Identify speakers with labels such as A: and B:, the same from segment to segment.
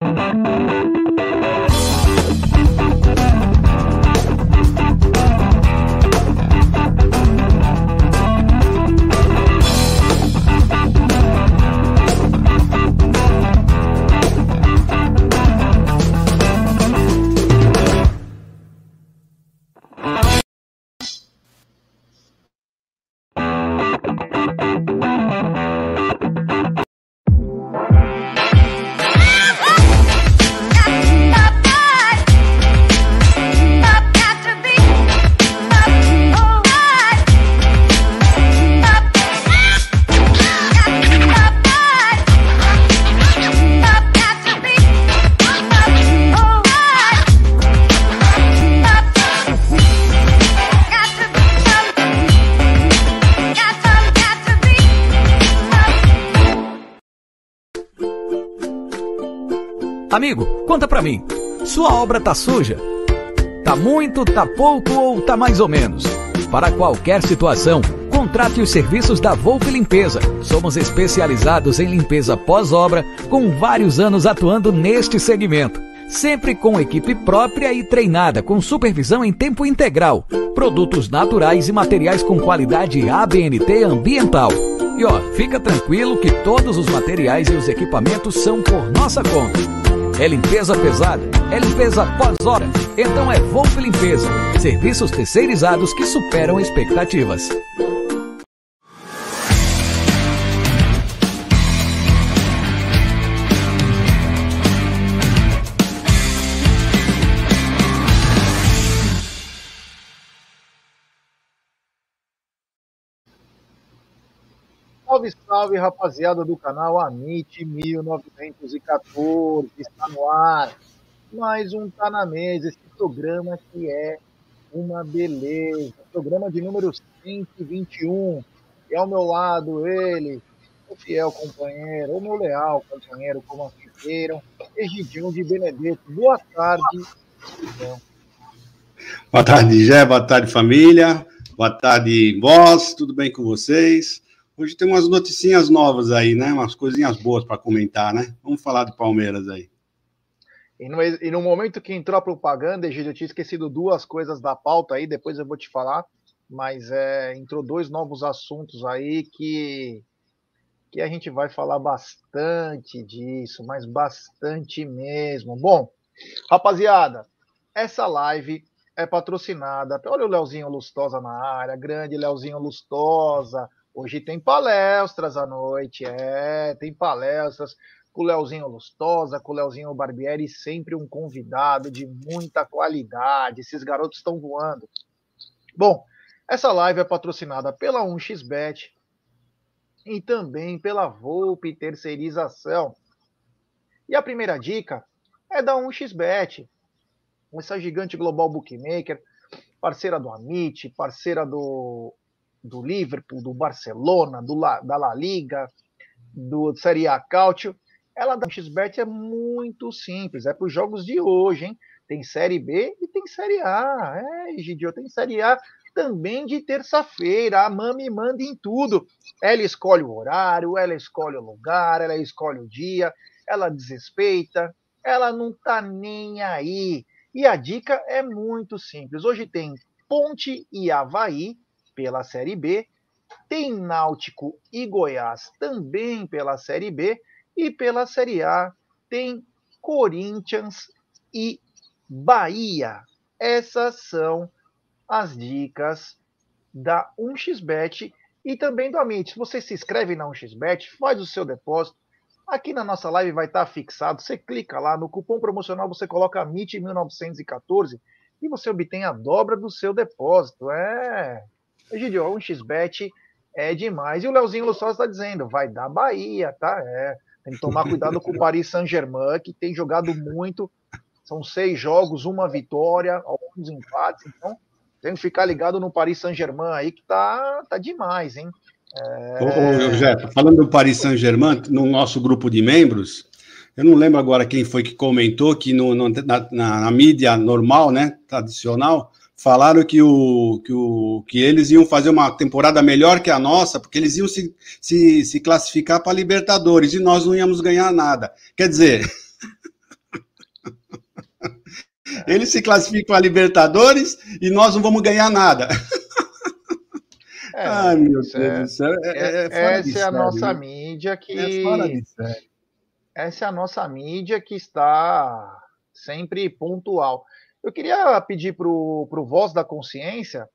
A: Amigo, Sua obra tá suja? Tá muito, tá pouco ou tá mais ou menos? Para qualquer situação, contrate os serviços da Volpe Limpeza. Somos especializados em limpeza pós-obra, com vários anos atuando neste segmento. Sempre com equipe própria e treinada, com supervisão em tempo integral. Produtos naturais e materiais com qualidade ABNT ambiental. E ó, fica tranquilo que todos os materiais e os equipamentos são por nossa conta. É limpeza pesada? É limpeza pós-hora? Então é Volpe Limpeza. Serviços terceirizados que superam expectativas.
B: Salve, salve, rapaziada do canal Amit 1914, está no ar. Mais um Tá na Mesa, esse programa que é uma beleza. Programa de número 121. E ao meu lado, ele, o fiel companheiro, o meu leal companheiro, como assim queiram, Egidião de Benedetto. Boa tarde.
C: Boa tarde, Gé. Boa tarde, família. Boa tarde, vós. Tudo bem com vocês? Hoje tem umas noticinhas novas aí, né? Umas coisinhas boas para comentar, né? Vamos falar de Palmeiras aí.
B: E no, e no momento que entrou a propaganda, eu tinha esquecido duas coisas da pauta aí, depois eu vou te falar, mas é, entrou dois novos assuntos aí que, que a gente vai falar bastante disso, mas bastante mesmo. Bom, rapaziada, essa live é patrocinada. Olha o Leozinho Lustosa na área, grande Leozinho Lustosa Hoje tem palestras à noite, é, tem palestras com o Leozinho Lustosa, com o Leozinho Barbieri, sempre um convidado de muita qualidade. Esses garotos estão voando. Bom, essa live é patrocinada pela 1xBet e também pela Volpe Terceirização. E a primeira dica é da 1xBet, essa gigante global bookmaker, parceira do Amit, parceira do do Liverpool, do Barcelona, do La, da La Liga, do Serie A Cautio, ela da XBet é muito simples, é para os jogos de hoje, hein? Tem Série B e tem Série A. É, Gidio, tem Série A também de terça-feira. A Mami manda em tudo. Ela escolhe o horário, ela escolhe o lugar, ela escolhe o dia, ela desrespeita, ela não tá nem aí. E a dica é muito simples. Hoje tem Ponte e Havaí, pela Série B, tem Náutico e Goiás também pela Série B, e pela Série A tem Corinthians e Bahia. Essas são as dicas da 1xBet e também do Amit. Se você se inscreve na 1xBet, faz o seu depósito. Aqui na nossa live vai estar fixado. Você clica lá no cupom promocional, você coloca AMIT1914 e você obtém a dobra do seu depósito. É, Egidio, um xbet é demais. E o Leozinho Lustosa está dizendo, vai dar Bahia, tá? É, tem que tomar cuidado com o Paris Saint-Germain, que tem jogado muito. São seis jogos, uma vitória, alguns empates. Então, tem que ficar ligado no Paris Saint-Germain aí, que tá, tá demais, hein?
C: É... Ô, ô, falando do Paris Saint-Germain, no nosso grupo de membros, eu não lembro agora quem foi que comentou que no, no na, na, na, mídia normal, né, tradicional, falaram que, o, que, o, que eles iam fazer uma temporada melhor que a nossa, porque eles iam se, se, se classificar para Libertadores e nós não íamos ganhar nada. Quer dizer, Eles se classificam a Libertadores e nós não vamos ganhar nada.
B: É, Ai, meu Deus é, do céu. É, é, é essa é a nossa mídia que. Essa é a nossa mídia que está sempre pontual. Eu queria pedir para o Voz da Consciência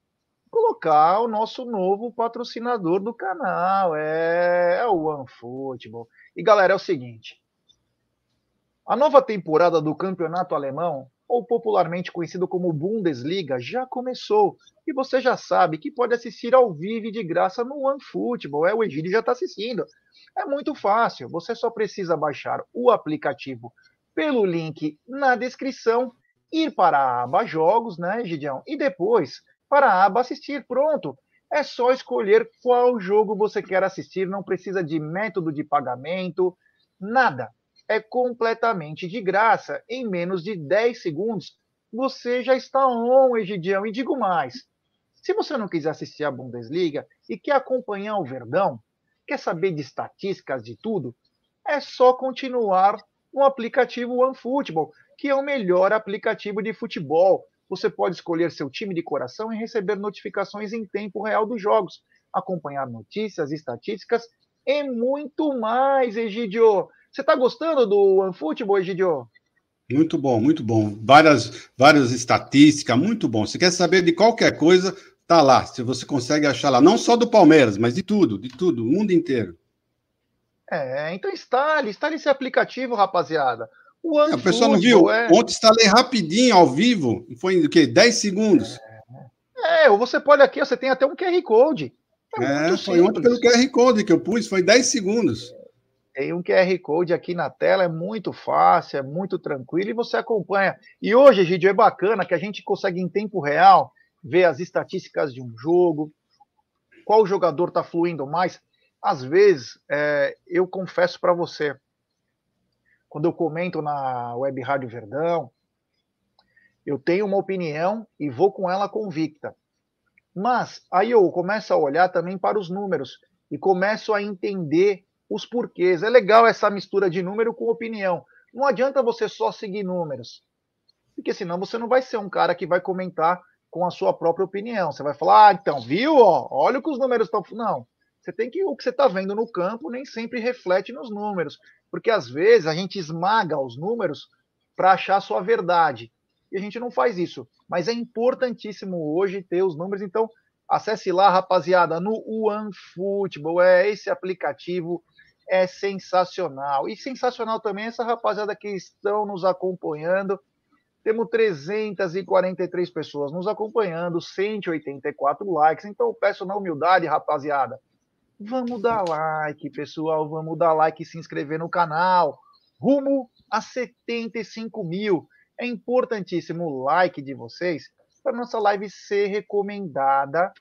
B: colocar o nosso novo patrocinador do canal, é, é o OneFootball. E galera, é o seguinte: a nova temporada do campeonato alemão, ou popularmente conhecido como Bundesliga, já começou. E você já sabe que pode assistir ao vivo de graça no OneFootball. É, o Egídio já está assistindo. É muito fácil. Você só precisa baixar o aplicativo pelo link na descrição, ir para a aba Jogos, né, Egidião? E depois para a aba assistir. Pronto. É só escolher qual jogo você quer assistir, não precisa de método de pagamento, nada. É completamente de graça. Em menos de 10 segundos, você já está on, Egidião. E digo mais: se você não quiser assistir a Bundesliga e quer acompanhar o Verdão, quer saber de estatísticas de tudo, é só continuar no aplicativo OneFootball, que é o melhor aplicativo de futebol. Você pode escolher seu time de coração e receber notificações em tempo real dos jogos, acompanhar notícias, estatísticas e muito mais, Egidio. Você está gostando do OneFootball, Egidio?
C: Muito bom, muito bom. Várias, várias estatísticas, muito bom. Se quer saber de qualquer coisa, tá lá. Se você consegue achar lá, não só do Palmeiras, mas de tudo, de tudo, o mundo inteiro.
B: É, então instale, instale esse aplicativo, rapaziada.
C: O é, pessoal não viu? É... Ontem instalei rapidinho, ao vivo, foi o quê? 10 segundos.
B: É, ou você pode aqui, você tem até um QR Code.
C: É, é foi ontem pelo QR Code que eu pus, foi 10 segundos.
B: Tem um QR Code aqui na tela, é muito fácil, é muito tranquilo e você acompanha. E hoje, Egidio, é bacana que a gente consegue em tempo real ver as estatísticas de um jogo, qual jogador está fluindo mais. Às vezes, é, eu confesso para você, quando eu comento na Web Rádio Verdão, eu tenho uma opinião e vou com ela convicta. Mas aí eu começo a olhar também para os números e começo a entender os porquês. É legal essa mistura de número com opinião. Não adianta você só seguir números, porque senão você não vai ser um cara que vai comentar com a sua própria opinião. Você vai falar, ah, então, viu? Ó, olha o que os números estão. Não. Você tem que o que você está vendo no campo nem sempre reflete nos números, porque às vezes a gente esmaga os números para achar sua verdade e a gente não faz isso. Mas é importantíssimo hoje ter os números. Então acesse lá, rapaziada, no OneFootball. É esse aplicativo é sensacional e sensacional também essa rapaziada que estão nos acompanhando. Temos 343 pessoas nos acompanhando, 184 likes. Então peço na humildade, rapaziada Vamos dar like, pessoal. Vamos dar like e se inscrever no canal. Rumo a 75 mil. É importantíssimo o like de vocês para nossa live ser recomendada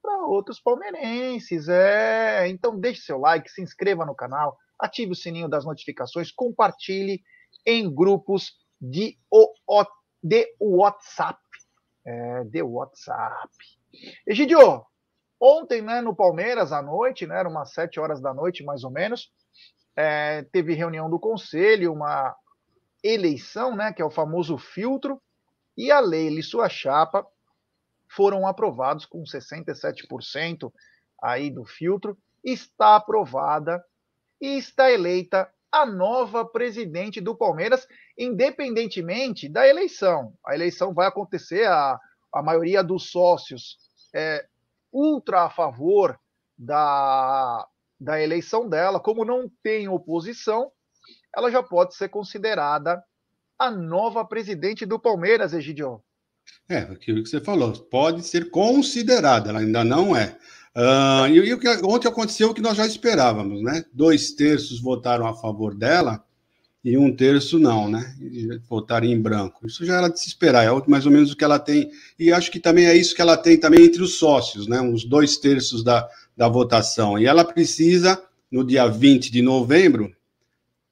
B: para outros palmeirenses. É, então deixe seu like, se inscreva no canal, ative o sininho das notificações, compartilhe em grupos de, o, de WhatsApp. É, de WhatsApp. Egidio, Ontem, né, no Palmeiras, à noite, né, era umas sete horas da noite, mais ou menos, é, teve reunião do conselho, uma eleição, né, que é o famoso filtro, e a lei e sua chapa foram aprovados com 67% aí do filtro, está aprovada e está eleita a nova presidente do Palmeiras, independentemente da eleição. A eleição vai acontecer, a, a maioria dos sócios é, ultra a favor da, da eleição dela, como não tem oposição, ela já pode ser considerada a nova presidente do Palmeiras, Egidio.
C: É, aquilo que você falou, pode ser considerada, ela ainda não é. Uh, e, e o que ontem aconteceu o que nós já esperávamos, né? Dois terços votaram a favor dela e um terço não, né? Votaria em branco. Isso já era de se esperar, é mais ou menos o que ela tem. E acho que também é isso que ela tem também entre os sócios, né? Uns dois terços da, da votação. E ela precisa, no dia 20 de novembro,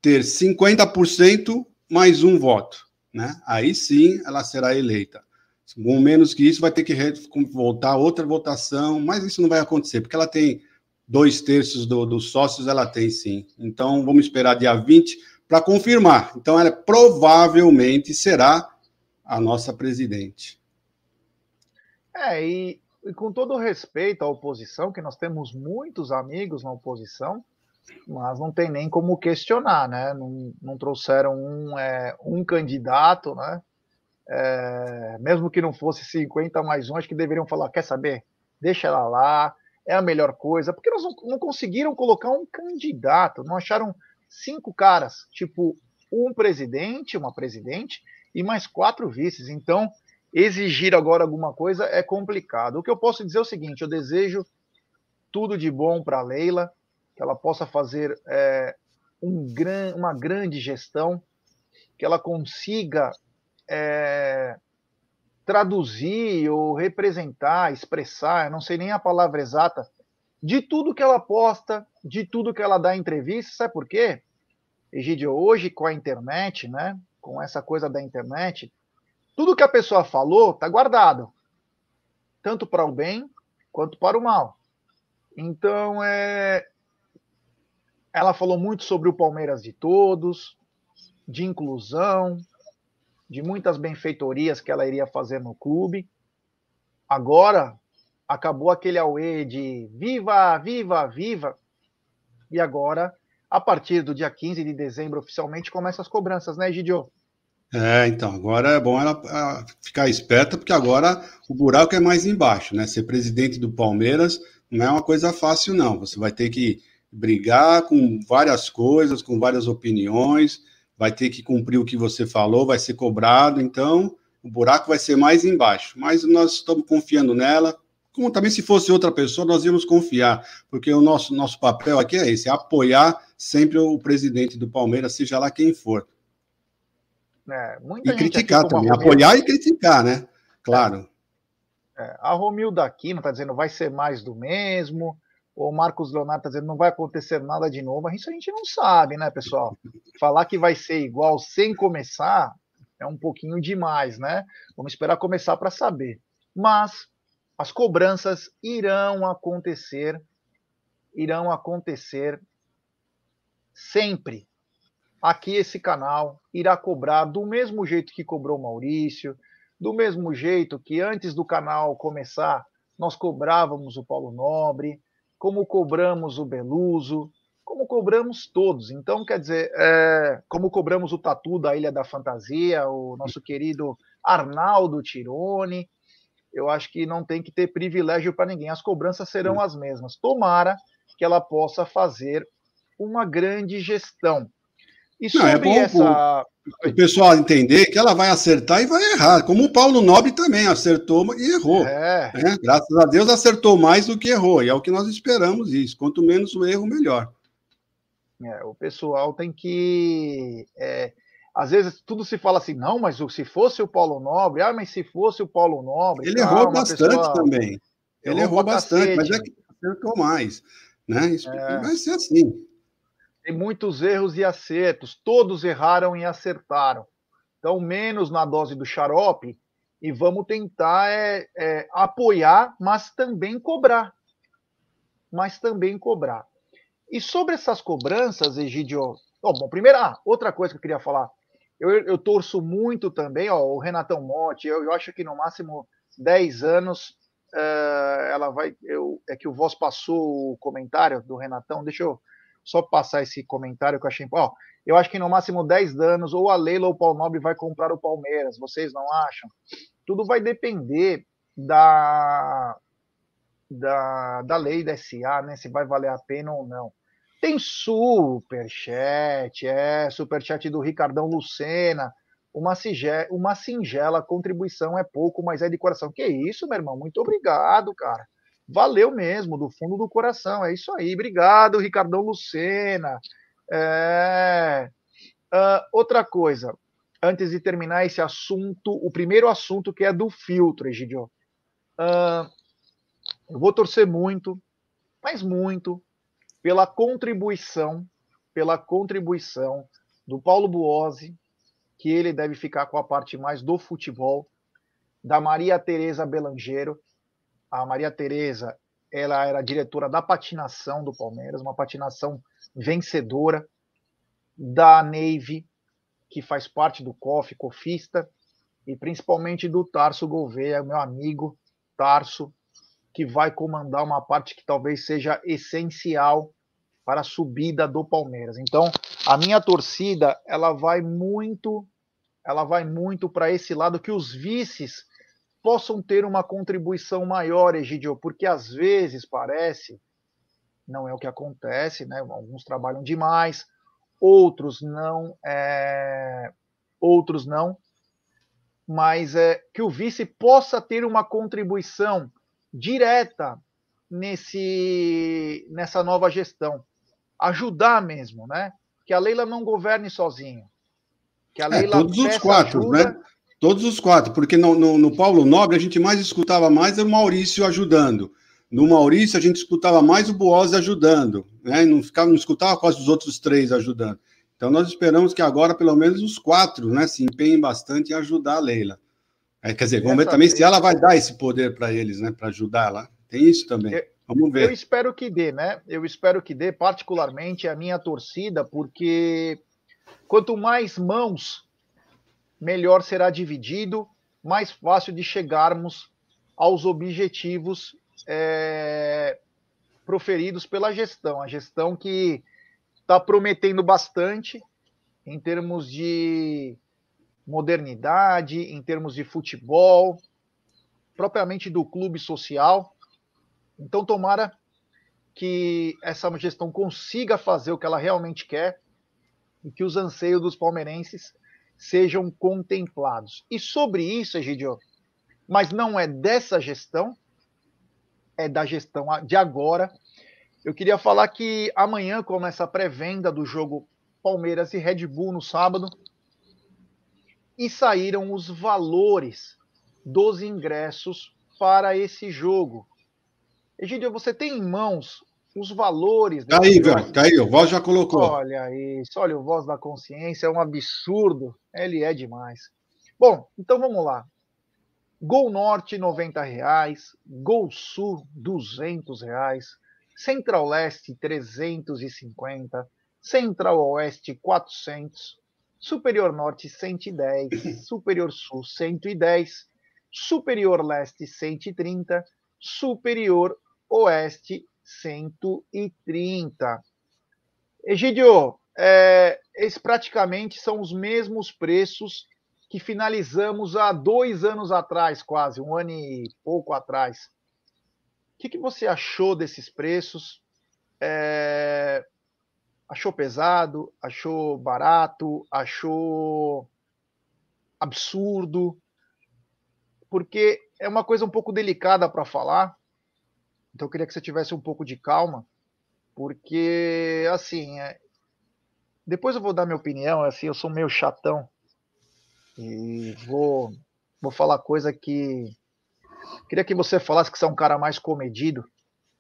C: ter 50% mais um voto, né? Aí sim ela será eleita. Com menos que isso, vai ter que voltar outra votação, mas isso não vai acontecer, porque ela tem dois terços do, dos sócios, ela tem sim. Então, vamos esperar dia 20 para confirmar. Então, ela provavelmente será a nossa presidente.
B: É, e, e com todo respeito à oposição, que nós temos muitos amigos na oposição, mas não tem nem como questionar, né? Não, não trouxeram um, é, um candidato, né? É, mesmo que não fosse 50 mais um, acho que deveriam falar: quer saber? Deixa ela lá, é a melhor coisa, porque nós não, não conseguiram colocar um candidato, não acharam cinco caras, tipo um presidente, uma presidente e mais quatro vices. Então, exigir agora alguma coisa é complicado. O que eu posso dizer é o seguinte: eu desejo tudo de bom para Leila, que ela possa fazer é, um gran, uma grande gestão, que ela consiga é, traduzir ou representar, expressar, não sei nem a palavra exata, de tudo que ela posta, de tudo que ela dá em entrevista, sabe por quê? Egidio, hoje com a internet, né, com essa coisa da internet, tudo que a pessoa falou está guardado, tanto para o bem quanto para o mal. Então, é, ela falou muito sobre o Palmeiras de todos, de inclusão, de muitas benfeitorias que ela iria fazer no clube. Agora acabou aquele auê de viva, viva, viva. E agora, a partir do dia 15 de dezembro, oficialmente começam as cobranças, né, Gidio?
C: É, então, agora é bom ela ficar esperta, porque agora o buraco é mais embaixo, né? Ser presidente do Palmeiras não é uma coisa fácil, não. Você vai ter que brigar com várias coisas, com várias opiniões, vai ter que cumprir o que você falou, vai ser cobrado, então o buraco vai ser mais embaixo. Mas nós estamos confiando nela, como também se fosse outra pessoa, nós íamos confiar, porque o nosso, nosso papel aqui é esse, é apoiar sempre o presidente do Palmeiras, seja lá quem for. É, e criticar também, apoiar e criticar, né? Claro.
B: É, a Romilda Aquino está dizendo vai ser mais do mesmo, o Marcos Leonardo está dizendo não vai acontecer nada de novo. Isso a gente não sabe, né, pessoal? Falar que vai ser igual sem começar é um pouquinho demais, né? Vamos esperar começar para saber. Mas as cobranças irão acontecer, irão acontecer sempre. Aqui esse canal irá cobrar do mesmo jeito que cobrou Maurício, do mesmo jeito que antes do canal começar nós cobrávamos o Paulo Nobre, como cobramos o Beluso, como cobramos todos. Então, quer dizer, é, como cobramos o Tatu da Ilha da Fantasia, o nosso querido Arnaldo Tirone, eu acho que não tem que ter privilégio para ninguém. As cobranças serão as mesmas. Tomara que ela possa fazer uma grande gestão.
C: E não, é bom, essa o pessoal entender que ela vai acertar e vai errar, como o Paulo Nobre também acertou e errou. É. Né? Graças a Deus acertou mais do que errou, e é o que nós esperamos isso. Quanto menos o erro, melhor.
B: É, o pessoal tem que. É, às vezes tudo se fala assim, não, mas se fosse o Paulo Nobre, ah, mas se fosse o Paulo Nobre.
C: Ele errou bastante pessoa... também. Ele errou, errou bastante, mas é que acertou mais. Né? Isso é. vai ser assim
B: tem muitos erros e acertos, todos erraram e acertaram. Então, menos na dose do xarope e vamos tentar é, é, apoiar, mas também cobrar. Mas também cobrar. E sobre essas cobranças, Egidio. Oh, bom, primeiro, ah, outra coisa que eu queria falar. Eu, eu torço muito também, ó, o Renatão Motti, eu, eu acho que no máximo 10 anos uh, ela vai. Eu, é que o Voz passou o comentário do Renatão, deixa eu só passar esse comentário que eu achei. Ó, eu acho que no máximo 10 anos, ou a Leila ou o Paulo Nobre vai comprar o Palmeiras, vocês não acham? Tudo vai depender da, da, da lei da SA, né? Se vai valer a pena ou não. Tem superchat, é, superchat do Ricardão Lucena. Uma, singela, uma singela contribuição é pouco, mas é de coração. Que isso, meu irmão? Muito obrigado, cara valeu mesmo, do fundo do coração. É isso aí. Obrigado, Ricardão Lucena. É... Uh, outra coisa, antes de terminar esse assunto, o primeiro assunto que é do filtro, Egidio. Uh, eu vou torcer muito, mas muito, pela contribuição, pela contribuição do Paulo Buozzi, que ele deve ficar com a parte mais do futebol, da Maria Tereza Belangeiro, a Maria Tereza, ela era diretora da patinação do Palmeiras, uma patinação vencedora, da Navy, que faz parte do COF, cofista, e principalmente do Tarso Gouveia, meu amigo Tarso, que vai comandar uma parte que talvez seja essencial para a subida do Palmeiras. Então, a minha torcida, ela vai muito, ela vai muito para esse lado que os vices possam ter uma contribuição maior, Egidio, porque às vezes parece, não é o que acontece, né? Alguns trabalham demais, outros não, é... outros não, mas é que o vice possa ter uma contribuição direta nesse nessa nova gestão, ajudar mesmo, né? Que a Leila não governe sozinha.
C: Que a é, Leila é, todos os quatro, ajuda... né? Todos os quatro, porque no, no, no, Paulo Nobre a gente mais escutava mais o Maurício ajudando. No Maurício a gente escutava mais o Boaz ajudando, né? Não ficava, não escutava quase os outros três ajudando. Então nós esperamos que agora pelo menos os quatro, né, se empenhem bastante em ajudar a Leila. É, quer dizer, vamos ver também se ela vai dar esse poder para eles, né, para ajudar lá. Tem isso também. Eu, vamos ver.
B: Eu espero que dê, né? Eu espero que dê, particularmente a minha torcida, porque quanto mais mãos, melhor será dividido, mais fácil de chegarmos aos objetivos é, proferidos pela gestão. A gestão que está prometendo bastante em termos de modernidade, em termos de futebol, propriamente do clube social. Então, tomara que essa gestão consiga fazer o que ela realmente quer e que os anseios dos palmeirenses sejam contemplados. E sobre isso, Egidio, mas não é dessa gestão, é da gestão de agora. Eu queria falar que amanhã começa a pré-venda do jogo Palmeiras e Red Bull no sábado e saíram os valores dos ingressos para esse jogo. Egídio, você tem em mãos os valores.
C: Aí, velho, aí, o Voz já colocou.
B: Olha isso, olha o Voz da Consciência, é um absurdo, ele é demais. Bom, então vamos lá. Gol Norte, 90 reais. Gol Sul, 200 reais. Central Leste, 350. Central Oeste, 400. Superior Norte 110, Superior Sul 110, Superior Leste 130, Superior Oeste 130. Egidio, é, esses praticamente são os mesmos preços que finalizamos há dois anos atrás, quase, um ano e pouco atrás. O que, que você achou desses preços? É, achou pesado, achou barato, achou absurdo, porque é uma coisa um pouco delicada para falar. Então eu queria que você tivesse um pouco de calma, porque assim, é... depois eu vou dar minha opinião, assim, eu sou meio chatão e vou vou falar coisa que queria que você falasse que você é um cara mais comedido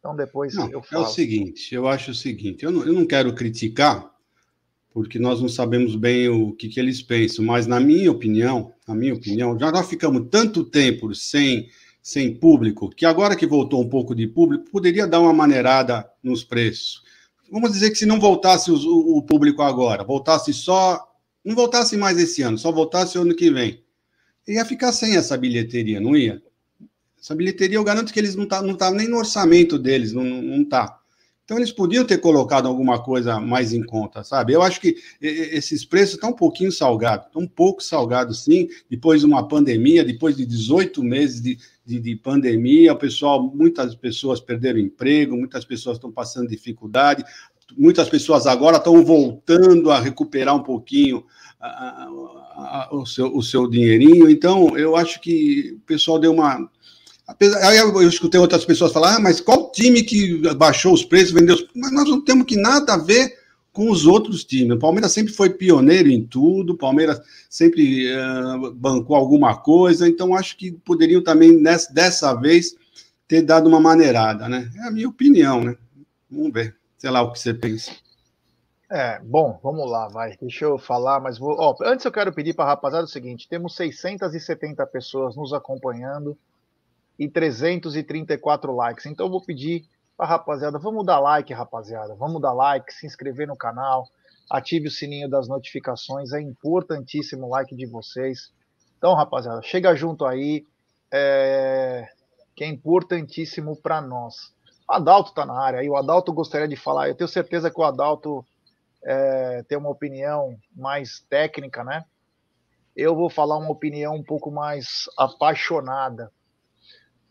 B: então depois
C: não,
B: eu falo.
C: É o seguinte, eu acho o seguinte, eu não, eu não quero criticar, porque nós não sabemos bem o que, que eles pensam, mas na minha opinião, na minha opinião, já nós ficamos tanto tempo sem, sem público, que agora que voltou um pouco de público, poderia dar uma maneirada nos preços. Vamos dizer que se não voltasse o, o público agora, voltasse só, não voltasse mais esse ano, só voltasse o ano que vem, ia ficar sem essa bilheteria, não ia? Essa bilheteria, eu garanto que eles não tá, não tá nem no orçamento deles, não, não tá. Então eles podiam ter colocado alguma coisa mais em conta, sabe? Eu acho que esses preços estão um pouquinho salgados, estão um pouco salgados, sim, depois de uma pandemia, depois de 18 meses de, de, de, pandemia, o pessoal, muitas pessoas perderam emprego, muitas pessoas estão passando dificuldade, muitas pessoas agora estão voltando a recuperar um pouquinho a, a, a, o, seu, o seu dinheirinho, então eu acho que o pessoal deu uma Aí eu escutei outras pessoas falar, ah, mas qual time que baixou os preços, vendeu os... Mas nós não temos que nada a ver com os outros times. O Palmeiras sempre foi pioneiro em tudo, o Palmeiras sempre uh, bancou alguma coisa, então acho que poderiam também, nessa, dessa vez, ter dado uma maneirada, né? É a minha opinião, né? Vamos ver, sei lá o que você pensa.
B: É, bom, vamos lá, vai. Deixa eu falar, mas vou. Ó, antes eu quero pedir para a rapaziada o seguinte: temos 670 pessoas nos acompanhando e 334 likes. Então eu vou pedir para rapaziada, vamos dar like, rapaziada. Vamos dar like, se inscrever no canal, ative o sininho das notificações, é importantíssimo o like de vocês. Então, rapaziada, chega junto aí, é, que é importantíssimo para nós. O Adalto está na área, e o Adalto gostaria de falar. Eu tenho certeza que o Adalto é, tem uma opinião mais técnica, né? Eu vou falar uma opinião um pouco mais apaixonada.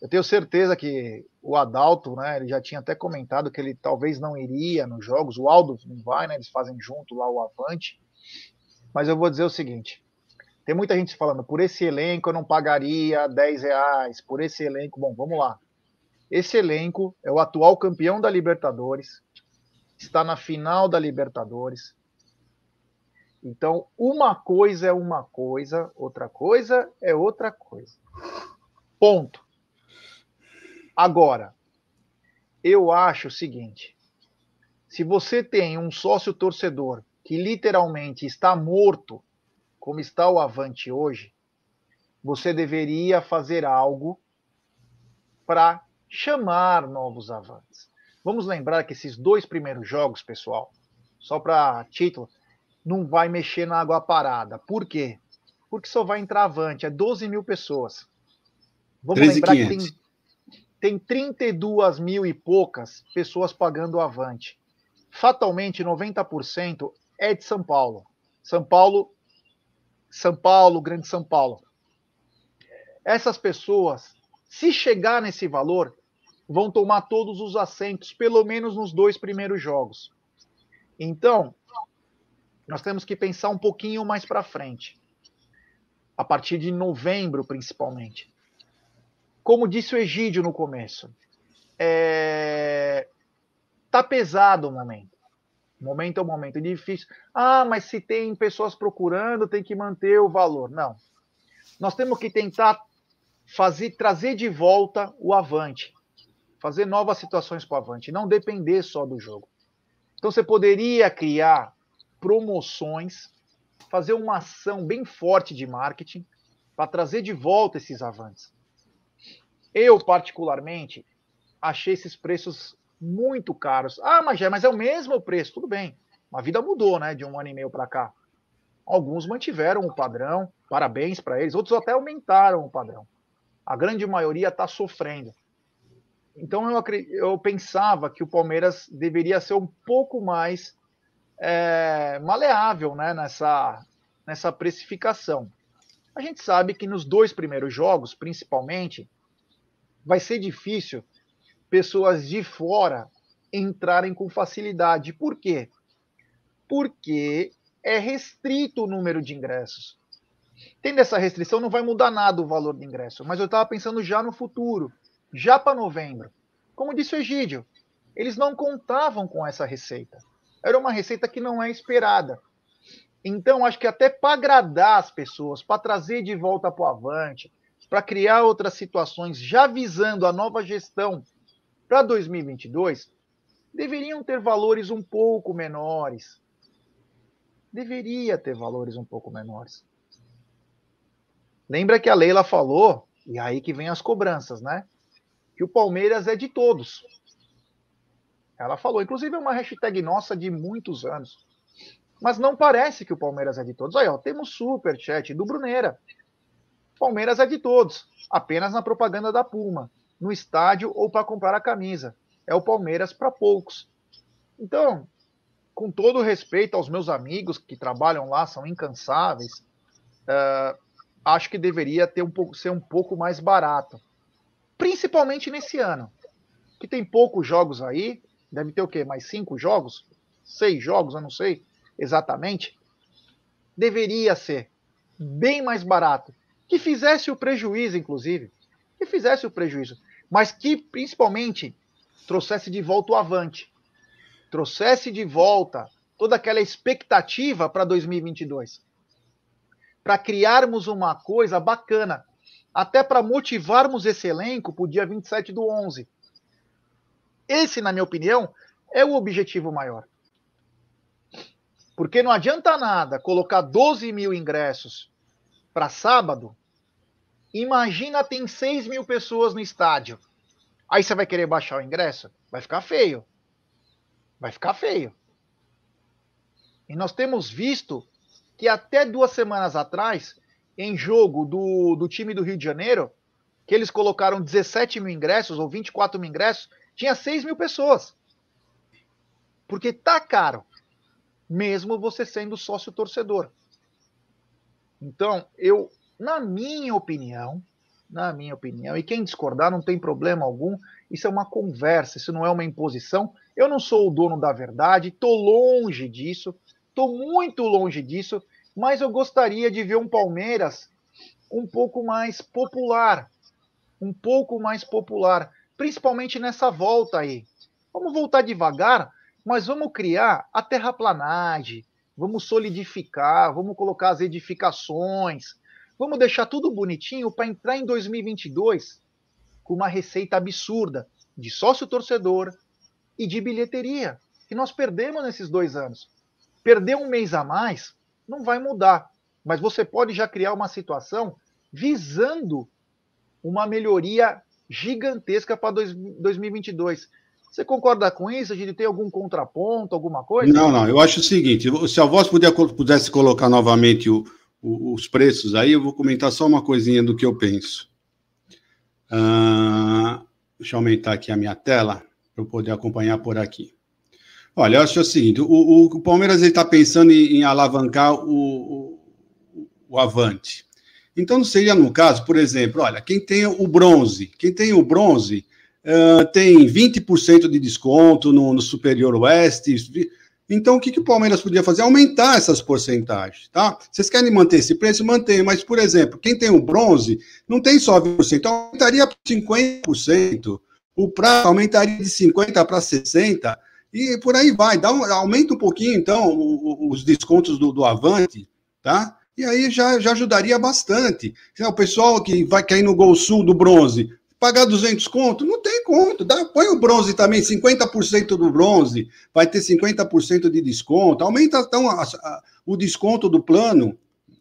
B: Eu tenho certeza que o Adalto, né, ele já tinha até comentado que ele talvez não iria nos jogos, o Aldo não vai, né, eles fazem junto lá o Avante. Mas eu vou dizer o seguinte: tem muita gente falando, por esse elenco eu não pagaria 10 reais, por esse elenco, bom, vamos lá. Esse elenco é o atual campeão da Libertadores, está na final da Libertadores. Então, uma coisa é uma coisa, outra coisa é outra coisa. Ponto. Agora, eu acho o seguinte: se você tem um sócio torcedor que literalmente está morto, como está o Avante hoje, você deveria fazer algo para chamar novos avantes. Vamos lembrar que esses dois primeiros jogos, pessoal, só para título, não vai mexer na água parada. Por quê? Porque só vai entrar avante, é 12 mil pessoas. Vamos lembrar que tem tem 32 mil e poucas pessoas pagando o Avante. Fatalmente, 90% é de São Paulo. São Paulo, São Paulo, Grande São Paulo. Essas pessoas, se chegar nesse valor, vão tomar todos os assentos, pelo menos nos dois primeiros jogos. Então, nós temos que pensar um pouquinho mais para frente. A partir de novembro, principalmente como disse o Egídio no começo, é... tá pesado o momento. Momento é um momento difícil. Ah, mas se tem pessoas procurando, tem que manter o valor. Não. Nós temos que tentar fazer, trazer de volta o avante, fazer novas situações para o avante, não depender só do jogo. Então você poderia criar promoções, fazer uma ação bem forte de marketing para trazer de volta esses avantes. Eu, particularmente, achei esses preços muito caros. Ah, mas, é, mas é o mesmo preço. Tudo bem. A vida mudou, né? De um ano e meio para cá. Alguns mantiveram o padrão, parabéns para eles. Outros até aumentaram o padrão. A grande maioria está sofrendo. Então eu, eu pensava que o Palmeiras deveria ser um pouco mais é, maleável né, nessa, nessa precificação. A gente sabe que nos dois primeiros jogos, principalmente, vai ser difícil pessoas de fora entrarem com facilidade. Por quê? Porque é restrito o número de ingressos. Tendo essa restrição, não vai mudar nada o valor do ingresso. Mas eu estava pensando já no futuro, já para novembro. Como disse o Egídio, eles não contavam com essa receita. Era uma receita que não é esperada. Então, acho que até para agradar as pessoas, para trazer de volta para o Avante, para criar outras situações, já visando a nova gestão para 2022, deveriam ter valores um pouco menores. Deveria ter valores um pouco menores. Lembra que a Leila falou, e aí que vem as cobranças, né? Que o Palmeiras é de todos. Ela falou, inclusive é uma hashtag nossa de muitos anos. Mas não parece que o Palmeiras é de todos. Aí, ó, temos super chat do Bruneira. Palmeiras é de todos, apenas na propaganda da Puma, no estádio ou para comprar a camisa. É o Palmeiras para poucos. Então, com todo respeito aos meus amigos que trabalham lá, são incansáveis, uh, acho que deveria ter um pouco, ser um pouco mais barato. Principalmente nesse ano, que tem poucos jogos aí, deve ter o quê? Mais cinco jogos? Seis jogos, eu não sei exatamente. Deveria ser bem mais barato que fizesse o prejuízo, inclusive, que fizesse o prejuízo, mas que principalmente trouxesse de volta o avante, trouxesse de volta toda aquela expectativa para 2022, para criarmos uma coisa bacana, até para motivarmos esse elenco para o dia 27 do 11. Esse, na minha opinião, é o objetivo maior. Porque não adianta nada colocar 12 mil ingressos para sábado Imagina tem 6 mil pessoas no estádio. Aí você vai querer baixar o ingresso? Vai ficar feio. Vai ficar feio. E nós temos visto que até duas semanas atrás em jogo do, do time do Rio de Janeiro, que eles colocaram 17 mil ingressos ou 24 mil ingressos, tinha 6 mil pessoas. Porque tá caro, mesmo você sendo sócio torcedor. Então, eu, na minha opinião, na minha opinião, e quem discordar não tem problema algum, isso é uma conversa, isso não é uma imposição. Eu não sou o dono da verdade, estou longe disso, estou muito longe disso, mas eu gostaria de ver um Palmeiras um pouco mais popular, um pouco mais popular, principalmente nessa volta aí. Vamos voltar devagar, mas vamos criar a terraplanagem, vamos solidificar, vamos colocar as edificações, vamos deixar tudo bonitinho para entrar em 2022 com uma receita absurda de sócio torcedor e de bilheteria, que nós perdemos nesses dois anos. Perder um mês a mais não vai mudar, mas você pode já criar uma situação visando uma melhoria gigantesca para 2022. Você concorda com isso? A gente tem algum contraponto, alguma coisa?
C: Não, não. Eu acho o seguinte: se a voz pudesse colocar novamente o, os preços aí, eu vou comentar só uma coisinha do que eu penso. Uh, deixa eu aumentar aqui a minha tela para eu poder acompanhar por aqui. Olha, eu acho o seguinte: o, o Palmeiras está pensando em, em alavancar o, o Avante. Então, não seria no caso, por exemplo, olha, quem tem o bronze, quem tem o bronze uh, tem 20% de desconto no, no, Superior Oeste. Então, o que, que o Palmeiras podia fazer? Aumentar essas porcentagens, tá? Vocês querem manter esse preço? Mantém, mas, por exemplo, quem tem o bronze não tem só 20%, então aumentaria para 50%, o prata aumentaria de 50% para 60%, e por aí vai. Dá um, aumenta um pouquinho, então, os descontos do, do Avante, tá? E aí já, já ajudaria bastante. O pessoal que vai cair no Gol Sul do bronze, pagar 200 conto? Não tem conto. Dá, põe o bronze também, 50% do bronze, vai ter 50% de desconto. Aumenta então a, a, o desconto do plano,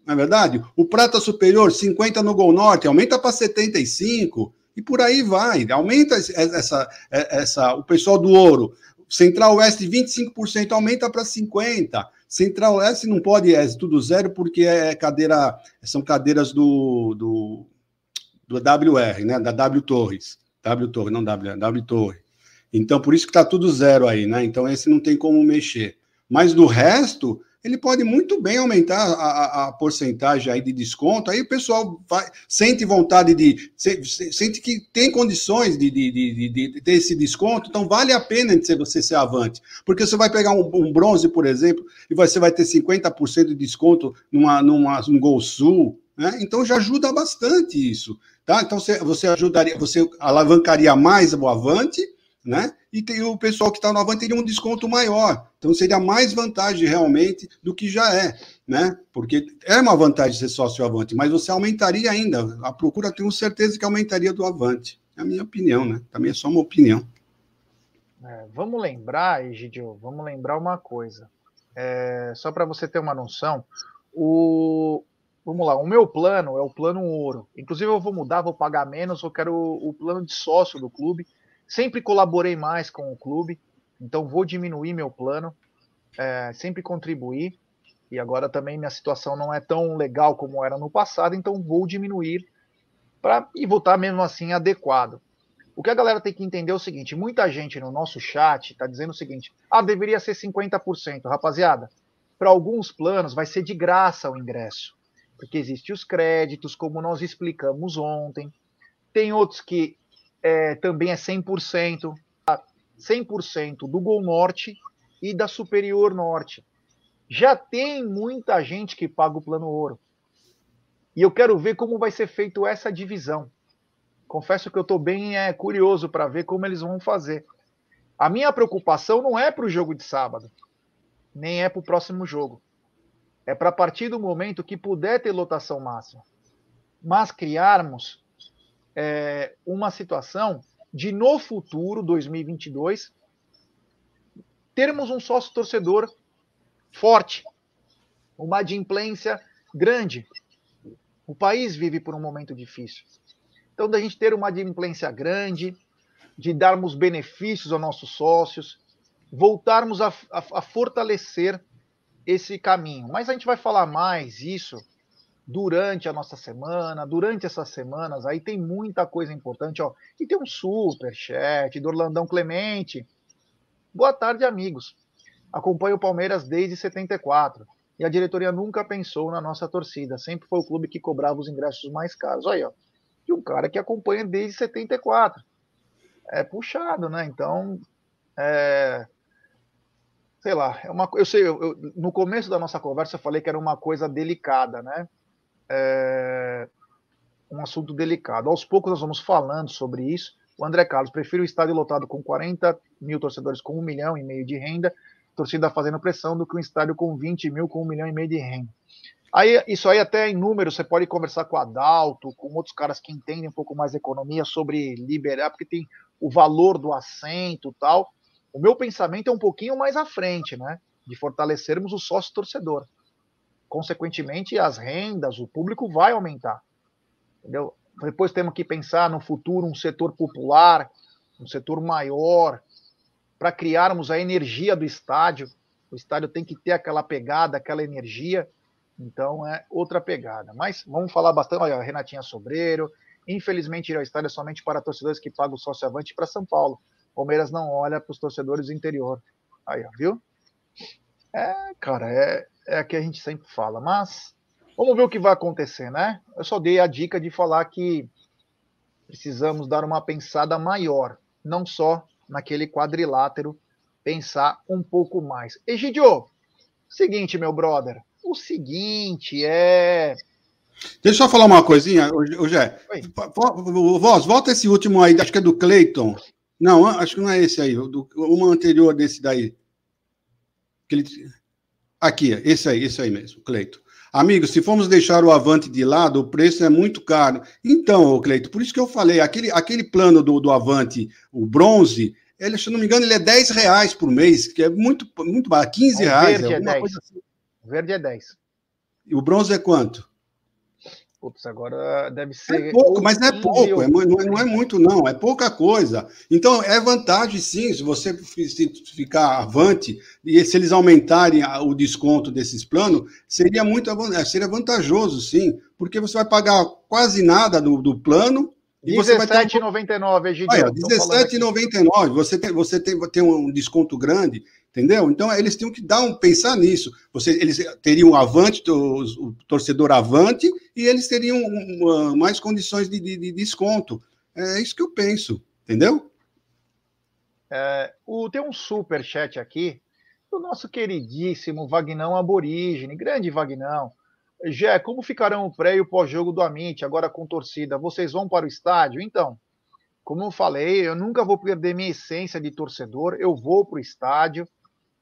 C: não é verdade? O prata superior, 50 no Gol Norte, aumenta para 75 e por aí vai. Aumenta essa, essa, o pessoal do ouro. Central Oeste, 25%, aumenta para 50%. Central Oeste não pode, é tudo zero, porque é cadeira, são cadeiras do, do, do WR, né? Da W Torres. W Torre, não W, W Torre. Então, por isso que está tudo zero aí, né? Então, esse não tem como mexer. Mas do resto, ele pode muito bem aumentar a, a, a, porcentagem aí de desconto, aí o pessoal vai, sente vontade de, sente que tem condições de, de, de, de, ter esse desconto, então vale a pena de você ser avante, porque você vai pegar um, um bronze, por exemplo, e você vai ter 50% de desconto numa, numa, num Gol Sul, né? então já ajuda bastante isso, tá? Então você, você ajudaria, você alavancaria mais o avante, né? E tem, o pessoal que está no Avante teria um desconto maior. Então seria mais vantagem realmente do que já é, né? Porque é uma vantagem ser sócio Avante, mas você aumentaria ainda. A procura tenho certeza que aumentaria do Avante. É a minha opinião, né? Também é só uma opinião.
B: É, vamos lembrar, Egidio, vamos lembrar uma coisa. É, só para você ter uma noção, o, vamos lá, o meu plano é o plano ouro. Inclusive, eu vou mudar, vou pagar menos, eu quero o, o plano de sócio do clube, Sempre colaborei mais com o clube, então vou diminuir meu plano, é, sempre contribuir. E agora também minha situação não é tão legal como era no passado, então vou diminuir para e voltar mesmo assim adequado. O que a galera tem que entender é o seguinte: muita gente no nosso chat está dizendo o seguinte: ah, deveria ser 50%. Rapaziada, para alguns planos vai ser de graça o ingresso, porque existem os créditos, como nós explicamos ontem. Tem outros que é, também é 100%, 100% do Gol Norte e da Superior Norte. Já tem muita gente que paga o plano ouro. E eu quero ver como vai ser feito essa divisão. Confesso que eu estou bem é, curioso para ver como eles vão fazer. A minha preocupação não é para o jogo de sábado, nem é para o próximo jogo. É para partir do momento que puder ter lotação máxima. Mas criarmos é, uma situação de no futuro, 2022, termos um sócio torcedor forte, uma adimplência grande. O país vive por um momento difícil. Então, da gente ter uma adimplência grande, de darmos benefícios aos nossos sócios, voltarmos a, a, a fortalecer esse caminho. Mas a gente vai falar mais isso durante a nossa semana, durante essas semanas, aí tem muita coisa importante, ó. E tem um super chat do Orlandão Clemente. Boa tarde, amigos. Acompanho o Palmeiras desde 74 e a diretoria nunca pensou na nossa torcida. Sempre foi o clube que cobrava os ingressos mais caros. Olha aí, ó. E um cara que acompanha desde 74. É puxado, né? Então, é, sei lá, é uma, eu sei, eu, eu, no começo da nossa conversa eu falei que era uma coisa delicada, né? É, um assunto delicado. Aos poucos nós vamos falando sobre isso. O André Carlos, prefiro o estádio lotado com 40 mil torcedores com um milhão e meio de renda, torcida fazendo pressão, do que um estádio com 20 mil com um milhão e meio de renda. Aí, isso aí até em números, você pode conversar com o Adalto, com outros caras que entendem um pouco mais economia sobre liberar, porque tem o valor do assento tal. O meu pensamento é um pouquinho mais à frente, né? De fortalecermos o sócio torcedor. Consequentemente, as rendas, o público vai aumentar. Entendeu? Depois temos que pensar no futuro um setor popular, um setor maior, para criarmos a energia do estádio. O estádio tem que ter aquela pegada, aquela energia. Então é outra pegada. Mas vamos falar bastante. Olha, Renatinha Sobreiro. Infelizmente, ir ao estádio é somente para torcedores que pagam o sócio avante para São Paulo. Palmeiras não olha para os torcedores do interior. Aí, ó, viu? É, cara, é, é que a gente sempre fala. Mas vamos ver o que vai acontecer, né? Eu só dei a dica de falar que precisamos dar uma pensada maior, não só naquele quadrilátero, pensar um pouco mais. Egidio, seguinte, meu brother, o seguinte é
C: Deixa eu só falar uma coisinha, o Jé. Voz, volta esse último aí, acho que é do Cleiton. Não, acho que não é esse aí, do, uma anterior desse daí. Aqui, esse aí, esse aí mesmo, Cleito. Amigo, se formos deixar o Avante de lado, o preço é muito caro. Então, Cleito, por isso que eu falei, aquele, aquele plano do, do Avante, o bronze, ele, se não me engano, ele é 10 reais por mês, que é muito, muito barato, 15 reais.
B: Verde é, é 10. Assim. O verde é 10.
C: E o bronze é quanto?
B: Putz, agora deve ser.
C: É pouco, mas não é pouco, é, não, é, não é muito, não, é pouca coisa. Então, é vantagem, sim, se você ficar avante, e se eles aumentarem o desconto desses planos, seria muito é, seria vantajoso, sim, porque você vai pagar quase nada do, do plano.
B: R$17,99, Egidio.
C: R$17,99, você tem, você tem, tem um desconto grande. Entendeu? Então eles tinham que dar um pensar nisso. Você, eles teriam avante, o, o torcedor avante, e eles teriam uma, mais condições de, de, de, desconto. É isso que eu penso, entendeu?
B: É, o, tem um super chat aqui do nosso queridíssimo Vagnão Aborígene, grande Vagnão. Jé, como ficarão o pré e o pós-jogo do Amit, agora com torcida? Vocês vão para o estádio? Então, como eu falei, eu nunca vou perder minha essência de torcedor, eu vou para o estádio,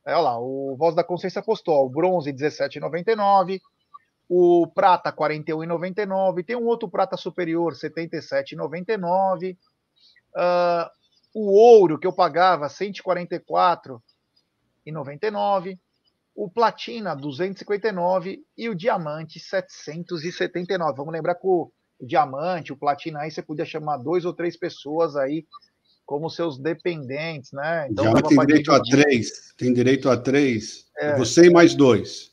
B: é, olha lá, o Voz da Consciência postou, o bronze 17,99, o prata 41,99, tem um outro prata superior 77,99, uh, o ouro que eu pagava 144,99, o platina 259 e o diamante 779. Vamos lembrar que o, o diamante, o platina aí você podia chamar dois ou três pessoas aí como seus dependentes, né?
C: Então, Já tem direito a três, tem direito a três. É. Você e mais dois.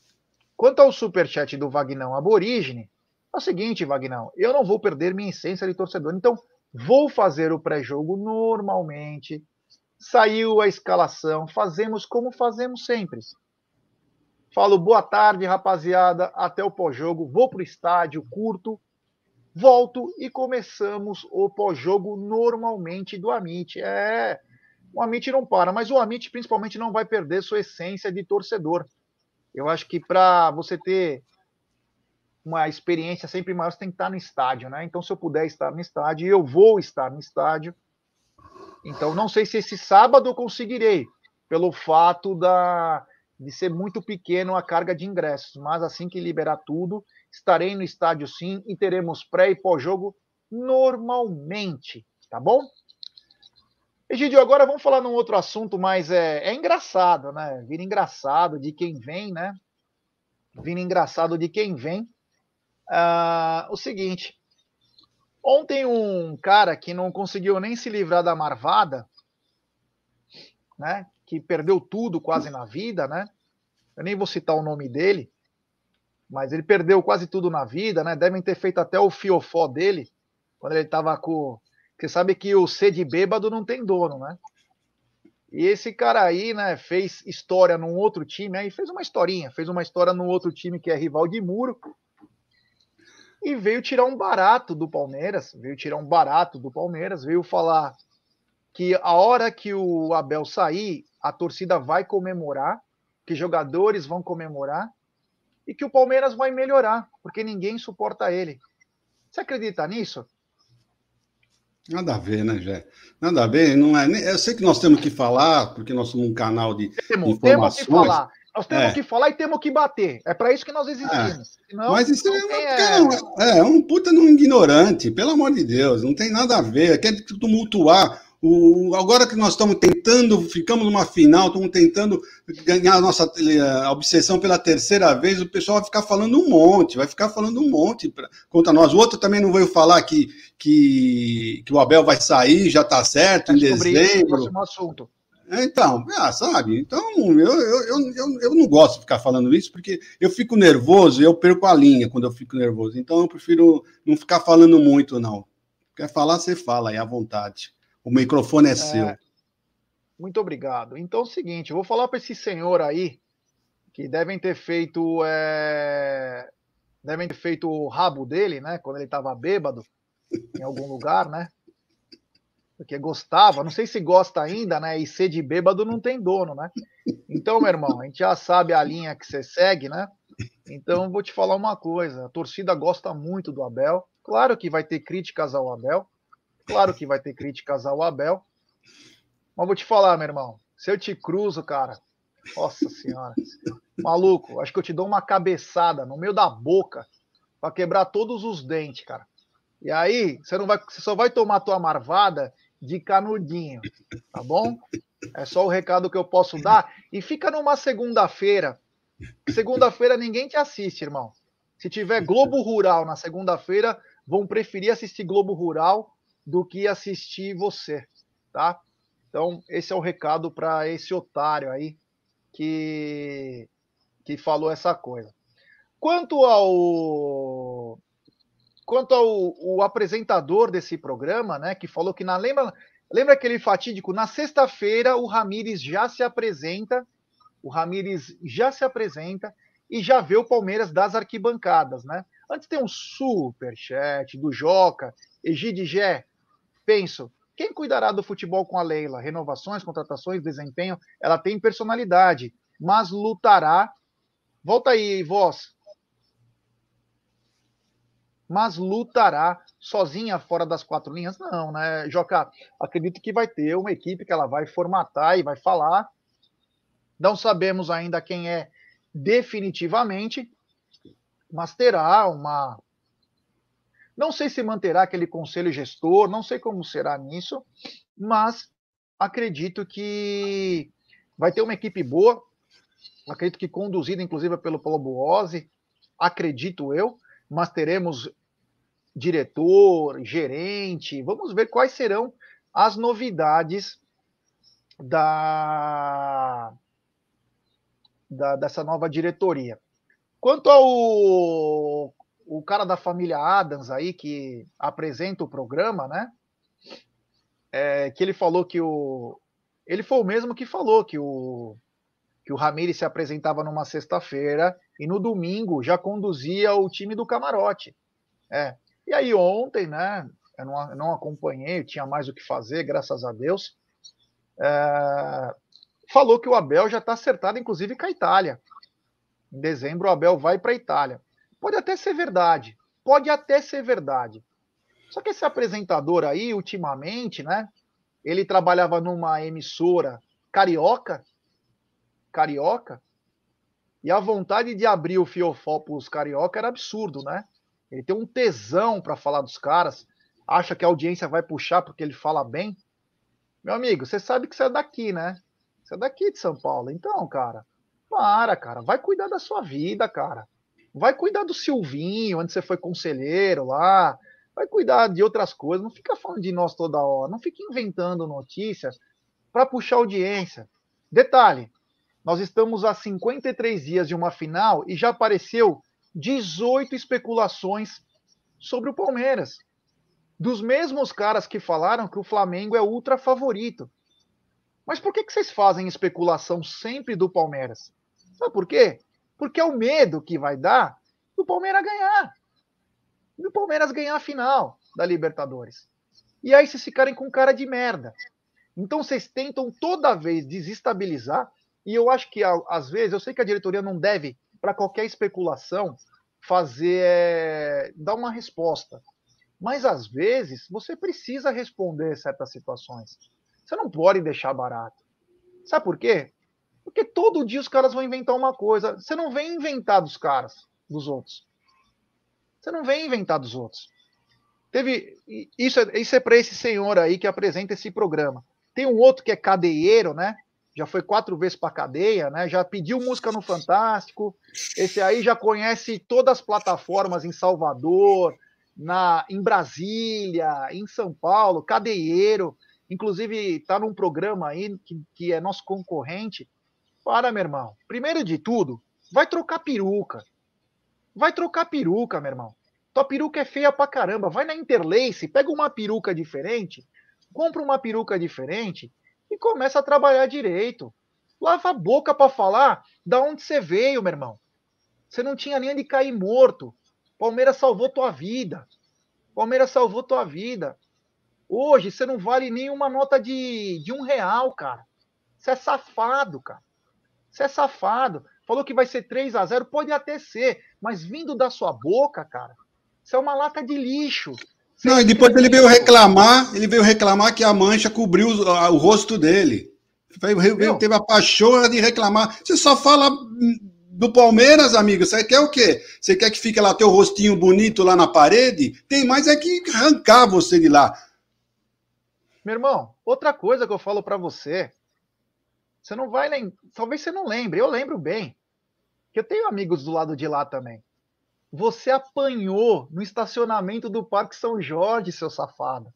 B: Quanto ao superchat do Vagnão Aborígene, é o seguinte, Vagnão, eu não vou perder minha essência de torcedor, então vou fazer o pré-jogo normalmente. Saiu a escalação, fazemos como fazemos sempre. Falo boa tarde, rapaziada, até o pós-jogo, vou para o estádio, curto, volto e começamos o pós-jogo normalmente do Amit. É, o Amit não para, mas o Amit principalmente não vai perder sua essência de torcedor. Eu acho que para você ter uma experiência sempre maior, você tem que estar no estádio, né? Então, se eu puder estar no estádio, eu vou estar no estádio. Então, não sei se esse sábado eu conseguirei, pelo fato da, de ser muito pequeno a carga de ingressos, mas assim que liberar tudo, Estarei no estádio sim e teremos pré e pós-jogo normalmente, tá bom? Egidio, agora vamos falar num outro assunto, mas é, é engraçado, né? Vira engraçado de quem vem, né? Vira engraçado de quem vem. Ah, o seguinte, ontem um cara que não conseguiu nem se livrar da marvada, né? Que perdeu tudo quase na vida, né? Eu nem vou citar o nome dele, mas ele perdeu quase tudo na vida, né? Devem ter feito até o fiofó dele, quando ele tava com. Você sabe que o C de bêbado não tem dono, né? E esse cara aí, né, fez história num outro time, aí fez uma historinha, fez uma história num outro time que é rival de muro, e veio tirar um barato do Palmeiras, veio tirar um barato do Palmeiras, veio falar que a hora que o Abel sair, a torcida vai comemorar, que jogadores vão comemorar, e que o Palmeiras vai melhorar, porque ninguém suporta ele. Você acredita nisso?
C: Nada a ver, né, Jé? Nada a ver. Não é, eu sei que nós temos que falar, porque nós somos um canal de temos, informações. Temos que
B: falar. Nós temos é. que falar e temos que bater. É para isso que nós existimos.
C: É. Senão, Mas isso é, é, é, um puta no ignorante, pelo amor de Deus. Não tem nada a ver. Quer tumultuar o, agora que nós estamos tentando, ficamos numa final, estamos tentando ganhar a nossa a obsessão pela terceira vez, o pessoal vai ficar falando um monte, vai ficar falando um monte pra, contra nós. O outro também não veio falar que, que, que o Abel vai sair, já está certo, em dezembro. assunto. É, então, ah, sabe? Então, eu, eu, eu, eu, não gosto de ficar falando isso, porque eu fico nervoso e eu perco a linha quando eu fico nervoso. Então, eu prefiro não ficar falando muito, não. Quer falar, você fala, é à vontade. O microfone é, é seu.
B: Muito obrigado. Então é o seguinte, eu vou falar para esse senhor aí que devem ter feito é... devem ter feito o rabo dele, né? Quando ele estava bêbado em algum lugar, né? Porque gostava, não sei se gosta ainda, né? E ser de bêbado não tem dono, né? Então, meu irmão, a gente já sabe a linha que você segue, né? Então, vou te falar uma coisa: a torcida gosta muito do Abel. Claro que vai ter críticas ao Abel, Claro que vai ter críticas ao Abel. Mas vou te falar, meu irmão. Se eu te cruzo, cara. Nossa senhora. Maluco, acho que eu te dou uma cabeçada no meio da boca para quebrar todos os dentes, cara. E aí, você não vai, você só vai tomar tua marvada de canudinho, tá bom? É só o recado que eu posso dar. E fica numa segunda-feira. Segunda-feira ninguém te assiste, irmão. Se tiver Globo Rural na segunda-feira, vão preferir assistir Globo Rural do que assistir você, tá? Então, esse é o recado para esse otário aí que, que falou essa coisa. Quanto ao quanto ao o apresentador desse programa, né, que falou que na lembra lembra aquele fatídico na sexta-feira o Ramires já se apresenta, o Ramires já se apresenta e já vê o Palmeiras das arquibancadas, né? Antes tem um super chat do Joca, Egide penso, quem cuidará do futebol com a Leila? Renovações, contratações, desempenho. Ela tem personalidade, mas lutará. Volta aí, voz. Mas lutará sozinha fora das quatro linhas? Não, né, Joca? Acredito que vai ter uma equipe que ela vai formatar e vai falar. Não sabemos ainda quem é definitivamente, mas terá uma não sei se manterá aquele conselho gestor, não sei como será nisso, mas acredito que vai ter uma equipe boa. Acredito que conduzida, inclusive, pelo Paulo Buozzi, acredito eu, mas teremos diretor, gerente. Vamos ver quais serão as novidades da, da dessa nova diretoria. Quanto ao o cara da família Adams aí, que apresenta o programa, né? É, que ele falou que o. Ele foi o mesmo que falou que o, que o Ramires se apresentava numa sexta-feira e no domingo já conduzia o time do camarote. É. E aí ontem, né? Eu não, não acompanhei, eu tinha mais o que fazer, graças a Deus. É, falou que o Abel já está acertado, inclusive, com a Itália. Em dezembro, o Abel vai para a Itália. Pode até ser verdade. Pode até ser verdade. Só que esse apresentador aí, ultimamente, né? Ele trabalhava numa emissora carioca. Carioca. E a vontade de abrir o fiofó para os carioca era absurdo, né? Ele tem um tesão para falar dos caras. Acha que a audiência vai puxar porque ele fala bem. Meu amigo, você sabe que você é daqui, né? Você é daqui de São Paulo. Então, cara, para, cara. Vai cuidar da sua vida, cara. Vai cuidar do Silvinho, onde você foi conselheiro lá. Vai cuidar de outras coisas. Não fica falando de nós toda hora. Não fica inventando notícias para puxar audiência. Detalhe: nós estamos a 53 dias de uma final e já apareceu 18 especulações sobre o Palmeiras. Dos mesmos caras que falaram que o Flamengo é ultra favorito. Mas por que, que vocês fazem especulação sempre do Palmeiras? Sabe por quê? Porque é o medo que vai dar do Palmeiras ganhar. Do Palmeiras ganhar a final da Libertadores. E aí vocês ficarem com cara de merda. Então vocês tentam toda vez desestabilizar. E eu acho que às vezes, eu sei que a diretoria não deve, para qualquer especulação, fazer. É, dar uma resposta. Mas às vezes você precisa responder certas situações. Você não pode deixar barato. Sabe por quê? Porque todo dia os caras vão inventar uma coisa. Você não vem inventar dos caras, dos outros. Você não vem inventar dos outros. Teve isso, é, isso é para esse senhor aí que apresenta esse programa. Tem um outro que é cadeieiro, né? Já foi quatro vezes para cadeia, né? Já pediu música no Fantástico. Esse aí já conhece todas as plataformas em Salvador, na em Brasília, em São Paulo, cadeieiro. Inclusive, está num programa aí que, que é nosso concorrente. Para, meu irmão. Primeiro de tudo, vai trocar peruca. Vai trocar peruca, meu irmão. Tua peruca é feia pra caramba. Vai na Interlace, pega uma peruca diferente, compra uma peruca diferente e começa a trabalhar direito. Lava a boca para falar da onde você veio, meu irmão. Você não tinha nem de cair morto. Palmeiras salvou tua vida. Palmeiras salvou tua vida. Hoje você não vale nem uma nota de, de um real, cara. Você é safado, cara. Você é safado. Falou que vai ser 3 a 0 pode até ser, mas vindo da sua boca, cara, você é uma lata de lixo.
C: Você não, e depois ele veio reclamar, ele veio reclamar que a mancha cobriu o, o rosto dele. Veio, teve a pachorra de reclamar. Você só fala do Palmeiras, amigo. Você quer o quê? Você quer que fique lá teu rostinho bonito lá na parede? Tem mais é que arrancar você de lá.
B: Meu irmão, outra coisa que eu falo para você, você não vai lembrar, talvez você não lembre, eu lembro bem. Que eu tenho amigos do lado de lá também. Você apanhou no estacionamento do Parque São Jorge, seu safado.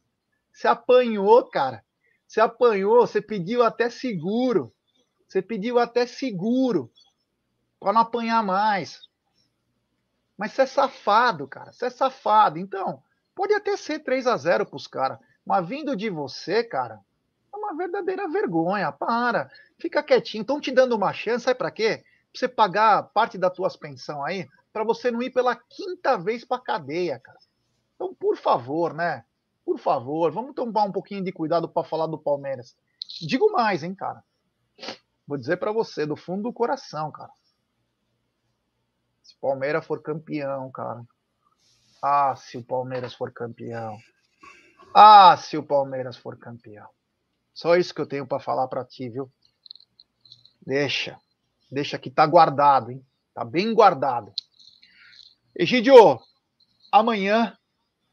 B: Você apanhou, cara. Você apanhou, você pediu até seguro. Você pediu até seguro para não apanhar mais. Mas você é safado, cara. Você é safado. Então, pode até ser 3 a 0 para os caras. Mas vindo de você, cara, uma verdadeira vergonha. Para, fica quietinho. Estão te dando uma chance, sabe para quê? Pra você pagar parte das tuas pensão aí, para você não ir pela quinta vez para cadeia, cara. Então, por favor, né? Por favor, vamos tomar um pouquinho de cuidado para falar do Palmeiras. Digo mais, hein, cara. Vou dizer para você, do fundo do coração, cara. Se o Palmeiras for campeão, cara. Ah, se o Palmeiras for campeão. Ah, se o Palmeiras for campeão. Só isso que eu tenho para falar para ti, viu? Deixa. Deixa que tá guardado, hein? Tá bem guardado. Egidio, amanhã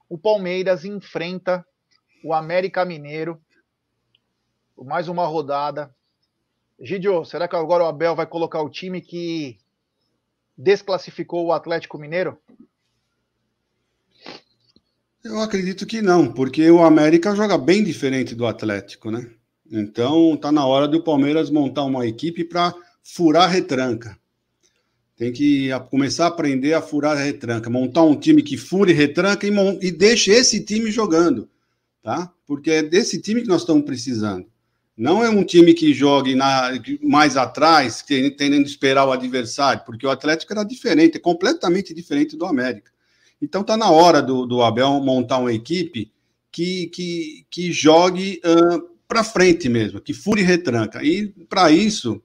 B: o Palmeiras enfrenta o América Mineiro. Mais uma rodada. Egidio, será que agora o Abel vai colocar o time que desclassificou o Atlético Mineiro?
C: Eu acredito que não, porque o América joga bem diferente do Atlético, né? Então tá na hora do Palmeiras montar uma equipe para furar retranca. Tem que começar a aprender a furar a retranca, montar um time que fure retranca e, e deixe esse time jogando, tá? Porque é desse time que nós estamos precisando. Não é um time que jogue na, mais atrás, tendendo a esperar o adversário, porque o Atlético era diferente, é completamente diferente do América. Então está na hora do, do, Abel montar uma equipe que, que, que jogue uh, para frente mesmo, que fure retranca. E para isso,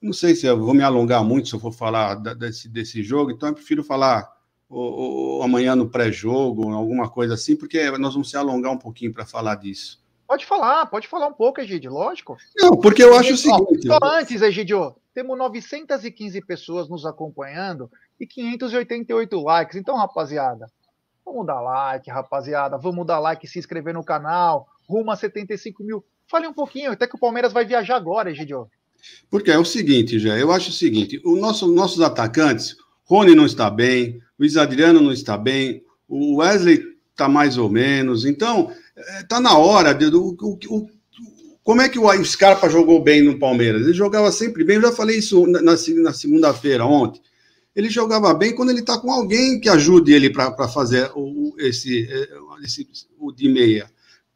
C: não sei se eu vou me alongar muito se eu for falar desse, desse jogo, então eu prefiro falar o, o, amanhã no pré-jogo, alguma coisa assim, porque nós vamos se alongar um pouquinho para falar disso.
B: Pode falar, pode falar um pouco, Egidio, lógico.
C: Não, porque eu acho o seguinte.
B: Só antes, Egidio, temos 915 pessoas nos acompanhando e 588 likes. Então, rapaziada, vamos dar like, rapaziada. Vamos dar like, se inscrever no canal. Rumo a 75 mil. Fale um pouquinho, até que o Palmeiras vai viajar agora, Egidio.
C: Porque é o seguinte, já, eu acho o seguinte: o nosso, nossos atacantes, Rony não está bem, Luiz Adriano não está bem, o Wesley está mais ou menos. Então, está é, na hora de, do, o, o, como é que o Scarpa jogou bem no Palmeiras? Ele jogava sempre bem, eu já falei isso na, na segunda-feira, ontem. ele jogava bem quando ele está com alguém que ajude ele para fazer o, esse, é, esse, o de meia.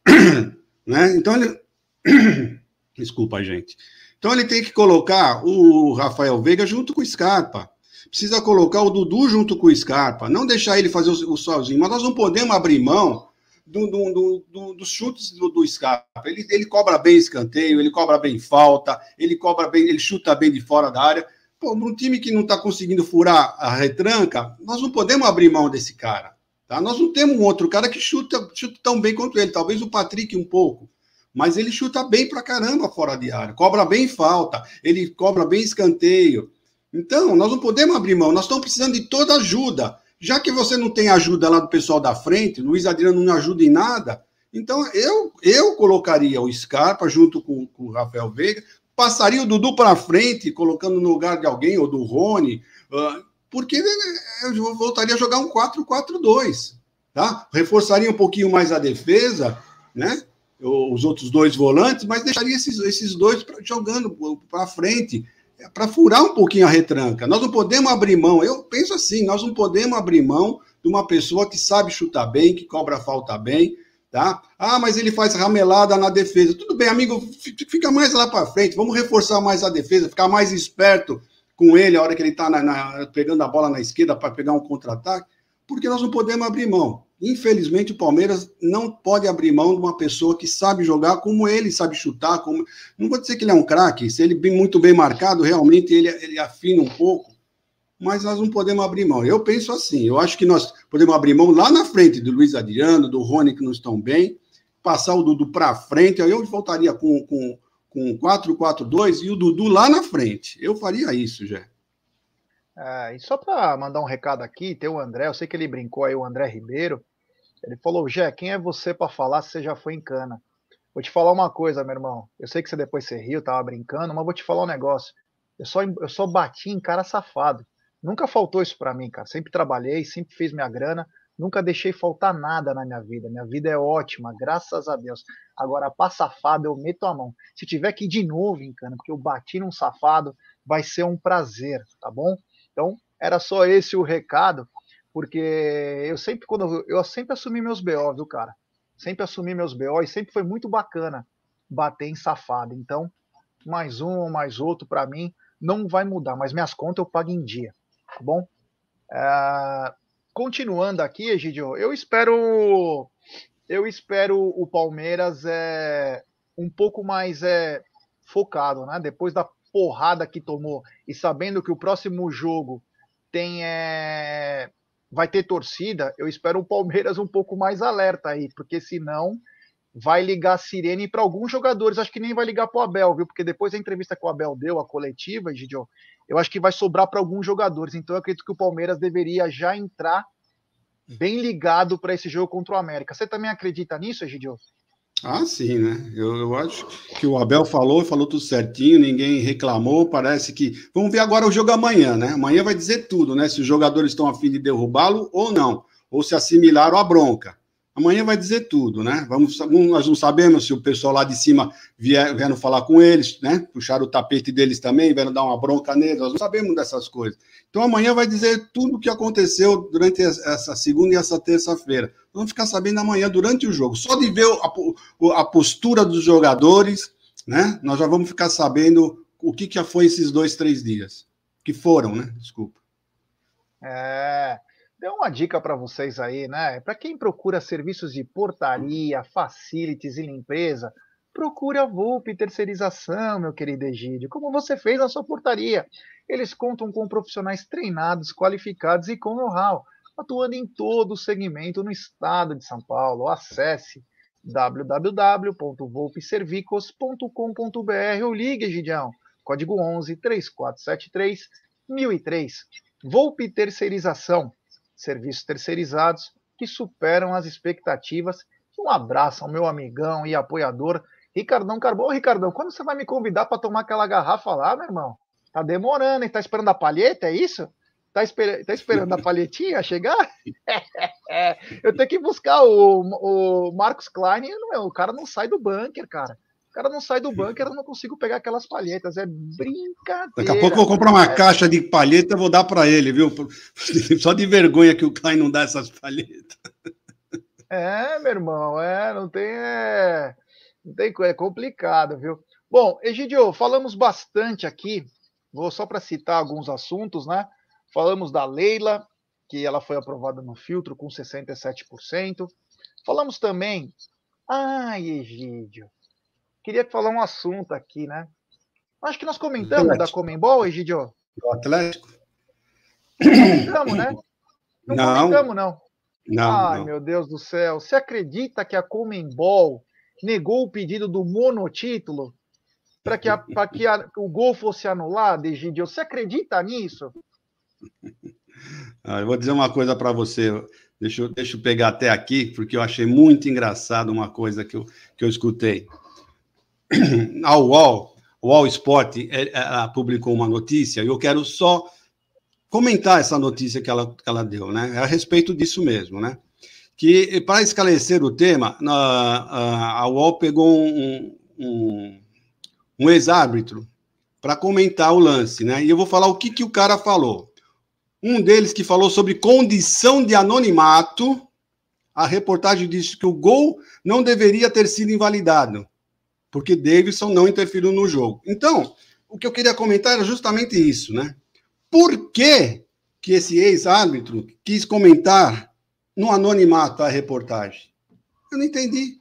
C: né? Então ele. Desculpa, gente. Então ele tem que colocar o Rafael Veiga junto com o Scarpa. Precisa colocar o Dudu junto com o Scarpa. Não deixar ele fazer o, sozinho. Mas nós não podemos abrir mão do, do, do, do, dos chutes do, do Scarpa. Ele, ele cobra bem escanteio, ele cobra bem falta, ele cobra bem, ele chuta bem de fora da área. Pô, um time que não está conseguindo furar a retranca, nós não podemos abrir mão desse cara. Tá? Nós não temos outro cara que chuta, chuta tão bem quanto ele, talvez o Patrick um pouco. Mas ele chuta bem pra caramba fora de área, cobra bem falta, ele cobra bem escanteio. Então, nós não podemos abrir mão, nós estamos precisando de toda ajuda. Já que você não tem ajuda lá do pessoal da frente, Luiz Adriano não ajuda em nada, então eu, eu colocaria o Scarpa junto com, com o Rafael Veiga, passaria o Dudu para frente, colocando no lugar de alguém, ou do Rony, uh, porque eu voltaria a jogar um 4-4-2, tá? Reforçaria um pouquinho mais a defesa, né? Os outros dois volantes, mas deixaria esses, esses dois pra, jogando para frente para furar um pouquinho a retranca. Nós não podemos abrir mão, eu penso assim, nós não podemos abrir mão de uma pessoa que sabe chutar bem, que cobra falta bem, tá? Ah, mas ele faz ramelada na defesa. Tudo bem, amigo, fica mais lá para frente, vamos reforçar mais a defesa, ficar mais esperto com ele a hora que ele está pegando a bola na esquerda para pegar um contra-ataque, porque nós não podemos abrir mão. Infelizmente, o Palmeiras não pode abrir mão de uma pessoa que sabe jogar como ele sabe chutar. Como... Não vou dizer que ele é um craque, se ele bem muito bem marcado, realmente ele, ele afina um pouco, mas nós não podemos abrir mão. Eu penso assim, eu acho que nós podemos abrir mão lá na frente do Luiz Adriano, do Rony, que não estão bem, passar o Dudu para frente, aí eu voltaria com, com, com 4-4-2 e o Dudu lá na frente. Eu faria isso, já.
B: É, e só para mandar um recado aqui, tem o André, eu sei que ele brincou aí, o André Ribeiro. Ele falou: Jé, quem é você para falar se você já foi em cana? Vou te falar uma coisa, meu irmão. Eu sei que você depois você riu, tava brincando, mas vou te falar um negócio. Eu só, eu só bati em cara safado. Nunca faltou isso para mim, cara. Sempre trabalhei, sempre fiz minha grana, nunca deixei faltar nada na minha vida. Minha vida é ótima, graças a Deus. Agora, pra safado, eu meto a mão. Se tiver que ir de novo em cana, porque eu bati num safado, vai ser um prazer, tá bom? Então, era só esse o recado, porque eu sempre, quando eu, sempre assumi meus BO, viu, cara? Sempre assumi meus BO e sempre foi muito bacana bater em safado. Então, mais um, mais outro, para mim, não vai mudar, mas minhas contas eu pago em dia, tá bom? É, continuando aqui, Egidio, eu espero eu espero o Palmeiras é, um pouco mais é, focado, né? Depois da porrada que tomou e sabendo que o próximo jogo tem é, vai ter torcida, eu espero o Palmeiras um pouco mais alerta aí, porque senão vai ligar a sirene para alguns jogadores. Acho que nem vai ligar para o Abel, viu? Porque depois da entrevista que o Abel deu, a coletiva, Gidio, eu acho que vai sobrar para alguns jogadores. Então eu acredito que o Palmeiras deveria já entrar bem ligado para esse jogo contra o América. Você também acredita nisso, Gidio?
C: Ah, sim, né? Eu, eu acho que o Abel falou, falou tudo certinho, ninguém reclamou. Parece que. Vamos ver agora o jogo amanhã, né? Amanhã vai dizer tudo, né? Se os jogadores estão a fim de derrubá-lo ou não, ou se assimilaram à bronca. Amanhã vai dizer tudo, né? Vamos, nós não sabemos se o pessoal lá de cima vier, vieram falar com eles, né? Puxaram o tapete deles também, vieram dar uma bronca neles, nós não sabemos dessas coisas. Então amanhã vai dizer tudo o que aconteceu durante essa segunda e essa terça-feira. Vamos ficar sabendo amanhã durante o jogo. Só de ver a, a postura dos jogadores, né? Nós já vamos ficar sabendo o que, que já foi esses dois, três dias. Que foram, né? Desculpa.
B: É deu uma dica para vocês aí, né? Para quem procura serviços de portaria, facilities e limpeza, procure a Vulp Terceirização, meu querido Egídio, como você fez na sua portaria. Eles contam com profissionais treinados, qualificados e com know-how, atuando em todo o segmento no estado de São Paulo. Acesse www.volpservicos.com.br ou ligue, Egidião, código 11 3473 1003. Volpe Terceirização serviços terceirizados que superam as expectativas. Um abraço ao meu amigão e apoiador, Ricardão Carbon. Ricardão, quando você vai me convidar para tomar aquela garrafa lá, meu irmão? Tá demorando, hein? Tá esperando a palheta, é isso? Tá, esper... tá esperando a palhetinha chegar? eu tenho que buscar o, o Marcos Klein, o cara não sai do bunker, cara. O cara não sai do bunker, eu não consigo pegar aquelas palhetas. É brincadeira.
C: Daqui a pouco eu vou comprar uma é. caixa de palheta e vou dar para ele, viu? Só de vergonha que o Klein não dá essas palhetas.
B: É, meu irmão, é, não tem. É, não tem é complicado, viu? Bom, Egidio, falamos bastante aqui. Vou só para citar alguns assuntos, né? Falamos da Leila, que ela foi aprovada no filtro com 67%. Falamos também. Ai, Egídio, queria falar um assunto aqui, né? Acho que nós comentamos da Comembol, Egidio.
C: Do Atlético?
B: Comentamos, né? Não,
C: não
B: comentamos, não.
C: Não,
B: Ai,
C: não.
B: meu Deus do céu. Você acredita que a Comembol negou o pedido do monotítulo para que, a, que a, o gol fosse anulado, Egidio? Você acredita nisso?
C: Ah, eu vou dizer uma coisa para você. Deixa eu, deixa eu pegar até aqui, porque eu achei muito engraçado uma coisa que eu, que eu escutei. A UOL, o UOL Sport, é, ela publicou uma notícia e eu quero só comentar essa notícia que ela, que ela deu, né? É a respeito disso mesmo, né? Que, para esclarecer o tema, a, a UOL pegou um, um, um ex-árbitro para comentar o lance, né? E eu vou falar o que, que o cara falou. Um deles que falou sobre condição de anonimato, a reportagem disse que o gol não deveria ter sido invalidado porque Davidson não interferiu no jogo. Então, o que eu queria comentar era justamente isso, né? Por que, que esse ex-árbitro quis comentar no anonimato a reportagem? Eu não entendi.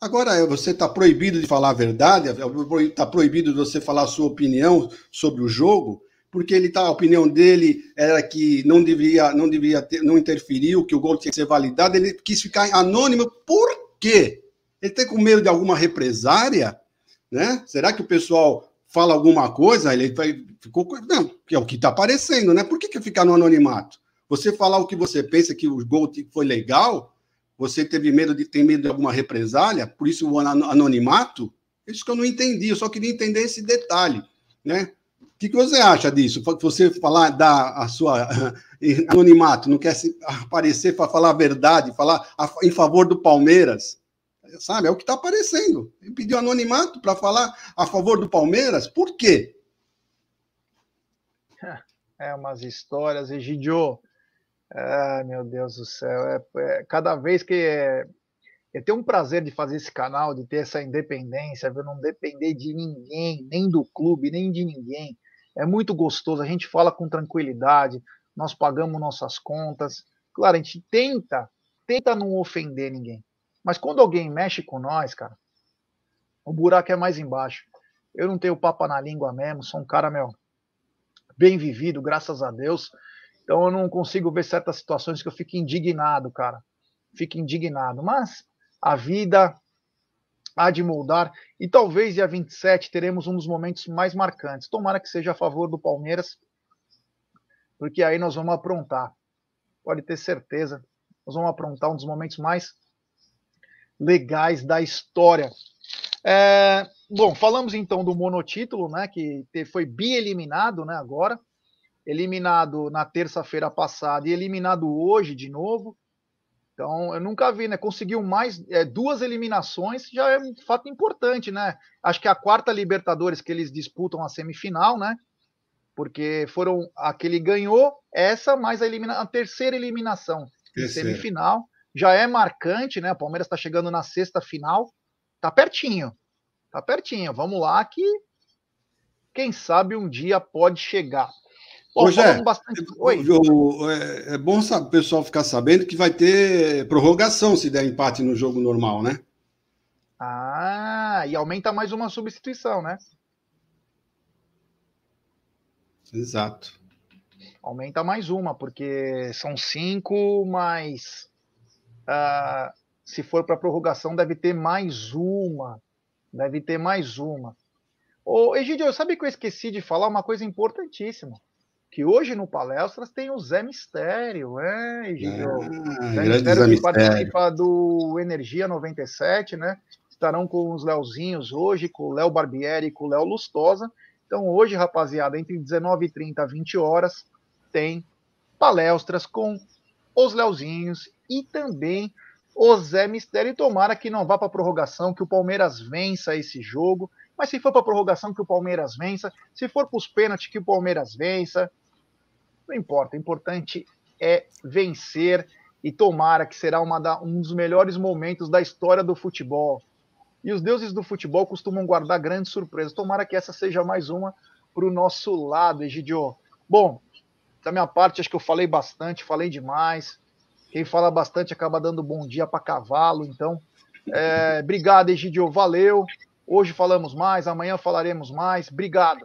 C: Agora, é, você está proibido de falar a verdade, está proibido de você falar a sua opinião sobre o jogo, porque ele tá, a opinião dele era que não deveria, não deveria ter, não interferiu, que o gol tinha que ser validado, ele quis ficar anônimo. Por quê? Ele tem com medo de alguma represária, né? Será que o pessoal fala alguma coisa? Ele ficou. Não, que é o que está aparecendo, né? Por que, que ficar no anonimato? Você falar o que você pensa que o gol foi legal, você teve medo de ter medo de alguma represália, por isso o anonimato? Isso que eu não entendi, eu só queria entender esse detalhe, né? O que, que você acha disso? Você falar da a sua anonimato, não quer se aparecer para falar a verdade, falar a, em favor do Palmeiras, sabe? É o que está aparecendo. Ele pediu anonimato para falar a favor do Palmeiras. Por quê?
B: É umas histórias, Egidio. Ah, meu Deus do céu. É, é, cada vez que. É, eu tenho um prazer de fazer esse canal, de ter essa independência, de não depender de ninguém, nem do clube, nem de ninguém. É muito gostoso, a gente fala com tranquilidade, nós pagamos nossas contas. Claro, a gente tenta, tenta não ofender ninguém. Mas quando alguém mexe com nós, cara, o buraco é mais embaixo. Eu não tenho papo na língua mesmo, sou um cara, meu, bem vivido, graças a Deus. Então eu não consigo ver certas situações que eu fico indignado, cara. Fico indignado. Mas a vida há de moldar. E talvez dia 27 teremos um dos momentos mais marcantes. Tomara que seja a favor do Palmeiras, porque aí nós vamos aprontar. Pode ter certeza. Nós vamos aprontar um dos momentos mais legais da história. É, bom, falamos então do monotítulo, né, que foi bi-eliminado né, agora, eliminado na terça-feira passada e eliminado hoje de novo. Então, eu nunca vi, né? Conseguiu mais é, duas eliminações, já é um fato importante, né? Acho que é a quarta Libertadores que eles disputam a semifinal, né? Porque foram a que ele ganhou, essa mais a, elimina, a terceira eliminação em semifinal já é marcante, né? O Palmeiras está chegando na sexta final, tá pertinho, tá pertinho. Vamos lá que quem sabe um dia pode chegar.
C: Bom, Hoje é, bastante... Oi. é, é bom o pessoal ficar sabendo que vai ter prorrogação se der empate no jogo normal, né?
B: Ah, e aumenta mais uma substituição, né?
C: Exato.
B: Aumenta mais uma, porque são cinco mais ah, se for para prorrogação, deve ter mais uma. Deve ter mais uma. Ô, Egidio, sabe que eu esqueci de falar uma coisa importantíssima? Que hoje no Palestras tem o Zé Mistério, é, Egidio? Ah, Zé Mistério que participa do Energia 97, né? Estarão com os Leozinhos hoje, com o Léo Barbieri e com o Léo Lustosa. Então, hoje, rapaziada, entre 19h30 e 20 horas, tem palestras com os Leozinhos e também o Zé Mistério. E tomara que não vá para prorrogação, que o Palmeiras vença esse jogo. Mas se for para prorrogação, que o Palmeiras vença. Se for para os pênaltis, que o Palmeiras vença. Não importa. O importante é vencer. E tomara que será da, um dos melhores momentos da história do futebol. E os deuses do futebol costumam guardar grandes surpresas. Tomara que essa seja mais uma para o nosso lado, Egidio. Bom, da minha parte, acho que eu falei bastante, falei demais. Quem fala bastante acaba dando bom dia para cavalo. Então, é, obrigado, Egidio. Valeu. Hoje falamos mais, amanhã falaremos mais. Obrigado.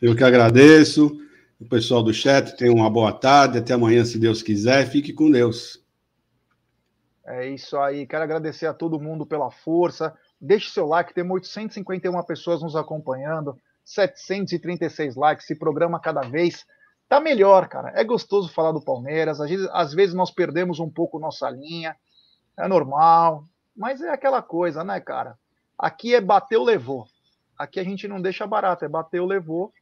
C: Eu que agradeço. O pessoal do chat tenha uma boa tarde. Até amanhã, se Deus quiser. Fique com Deus.
B: É isso aí. Quero agradecer a todo mundo pela força. Deixe seu like. Temos 851 pessoas nos acompanhando. 736 likes. Esse programa cada vez tá melhor, cara. É gostoso falar do Palmeiras. Às vezes, às vezes nós perdemos um pouco nossa linha, é normal, mas é aquela coisa, né, cara? Aqui é bateu, levou. Aqui a gente não deixa barato, é bateu, levou.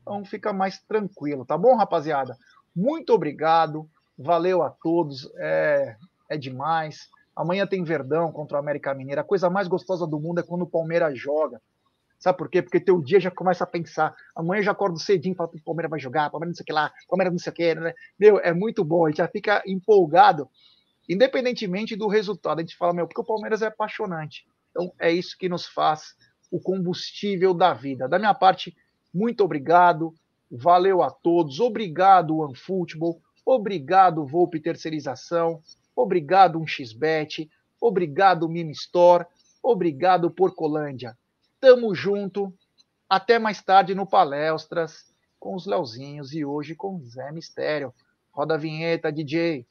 B: Então fica mais tranquilo, tá bom, rapaziada? Muito obrigado, valeu a todos, é, é demais. Amanhã tem Verdão contra o América Mineira. A coisa mais gostosa do mundo é quando o Palmeiras joga. Sabe por quê? Porque teu dia já começa a pensar. Amanhã já acordo cedinho falo, o Palmeiras vai jogar, Palmeiras não sei o que lá, Palmeiras não sei o que, né? Meu, é muito bom, a gente já fica empolgado, independentemente do resultado. A gente fala, meu, porque o Palmeiras é apaixonante. Então, é isso que nos faz o combustível da vida. Da minha parte, muito obrigado, valeu a todos, obrigado, OneFootball, obrigado, Volpe Terceirização, obrigado, 1xBet, obrigado, Mini Store, obrigado, Porcolândia. Tamo junto. Até mais tarde no Palestras com os Leozinhos e hoje com Zé Mistério. Roda a vinheta, DJ.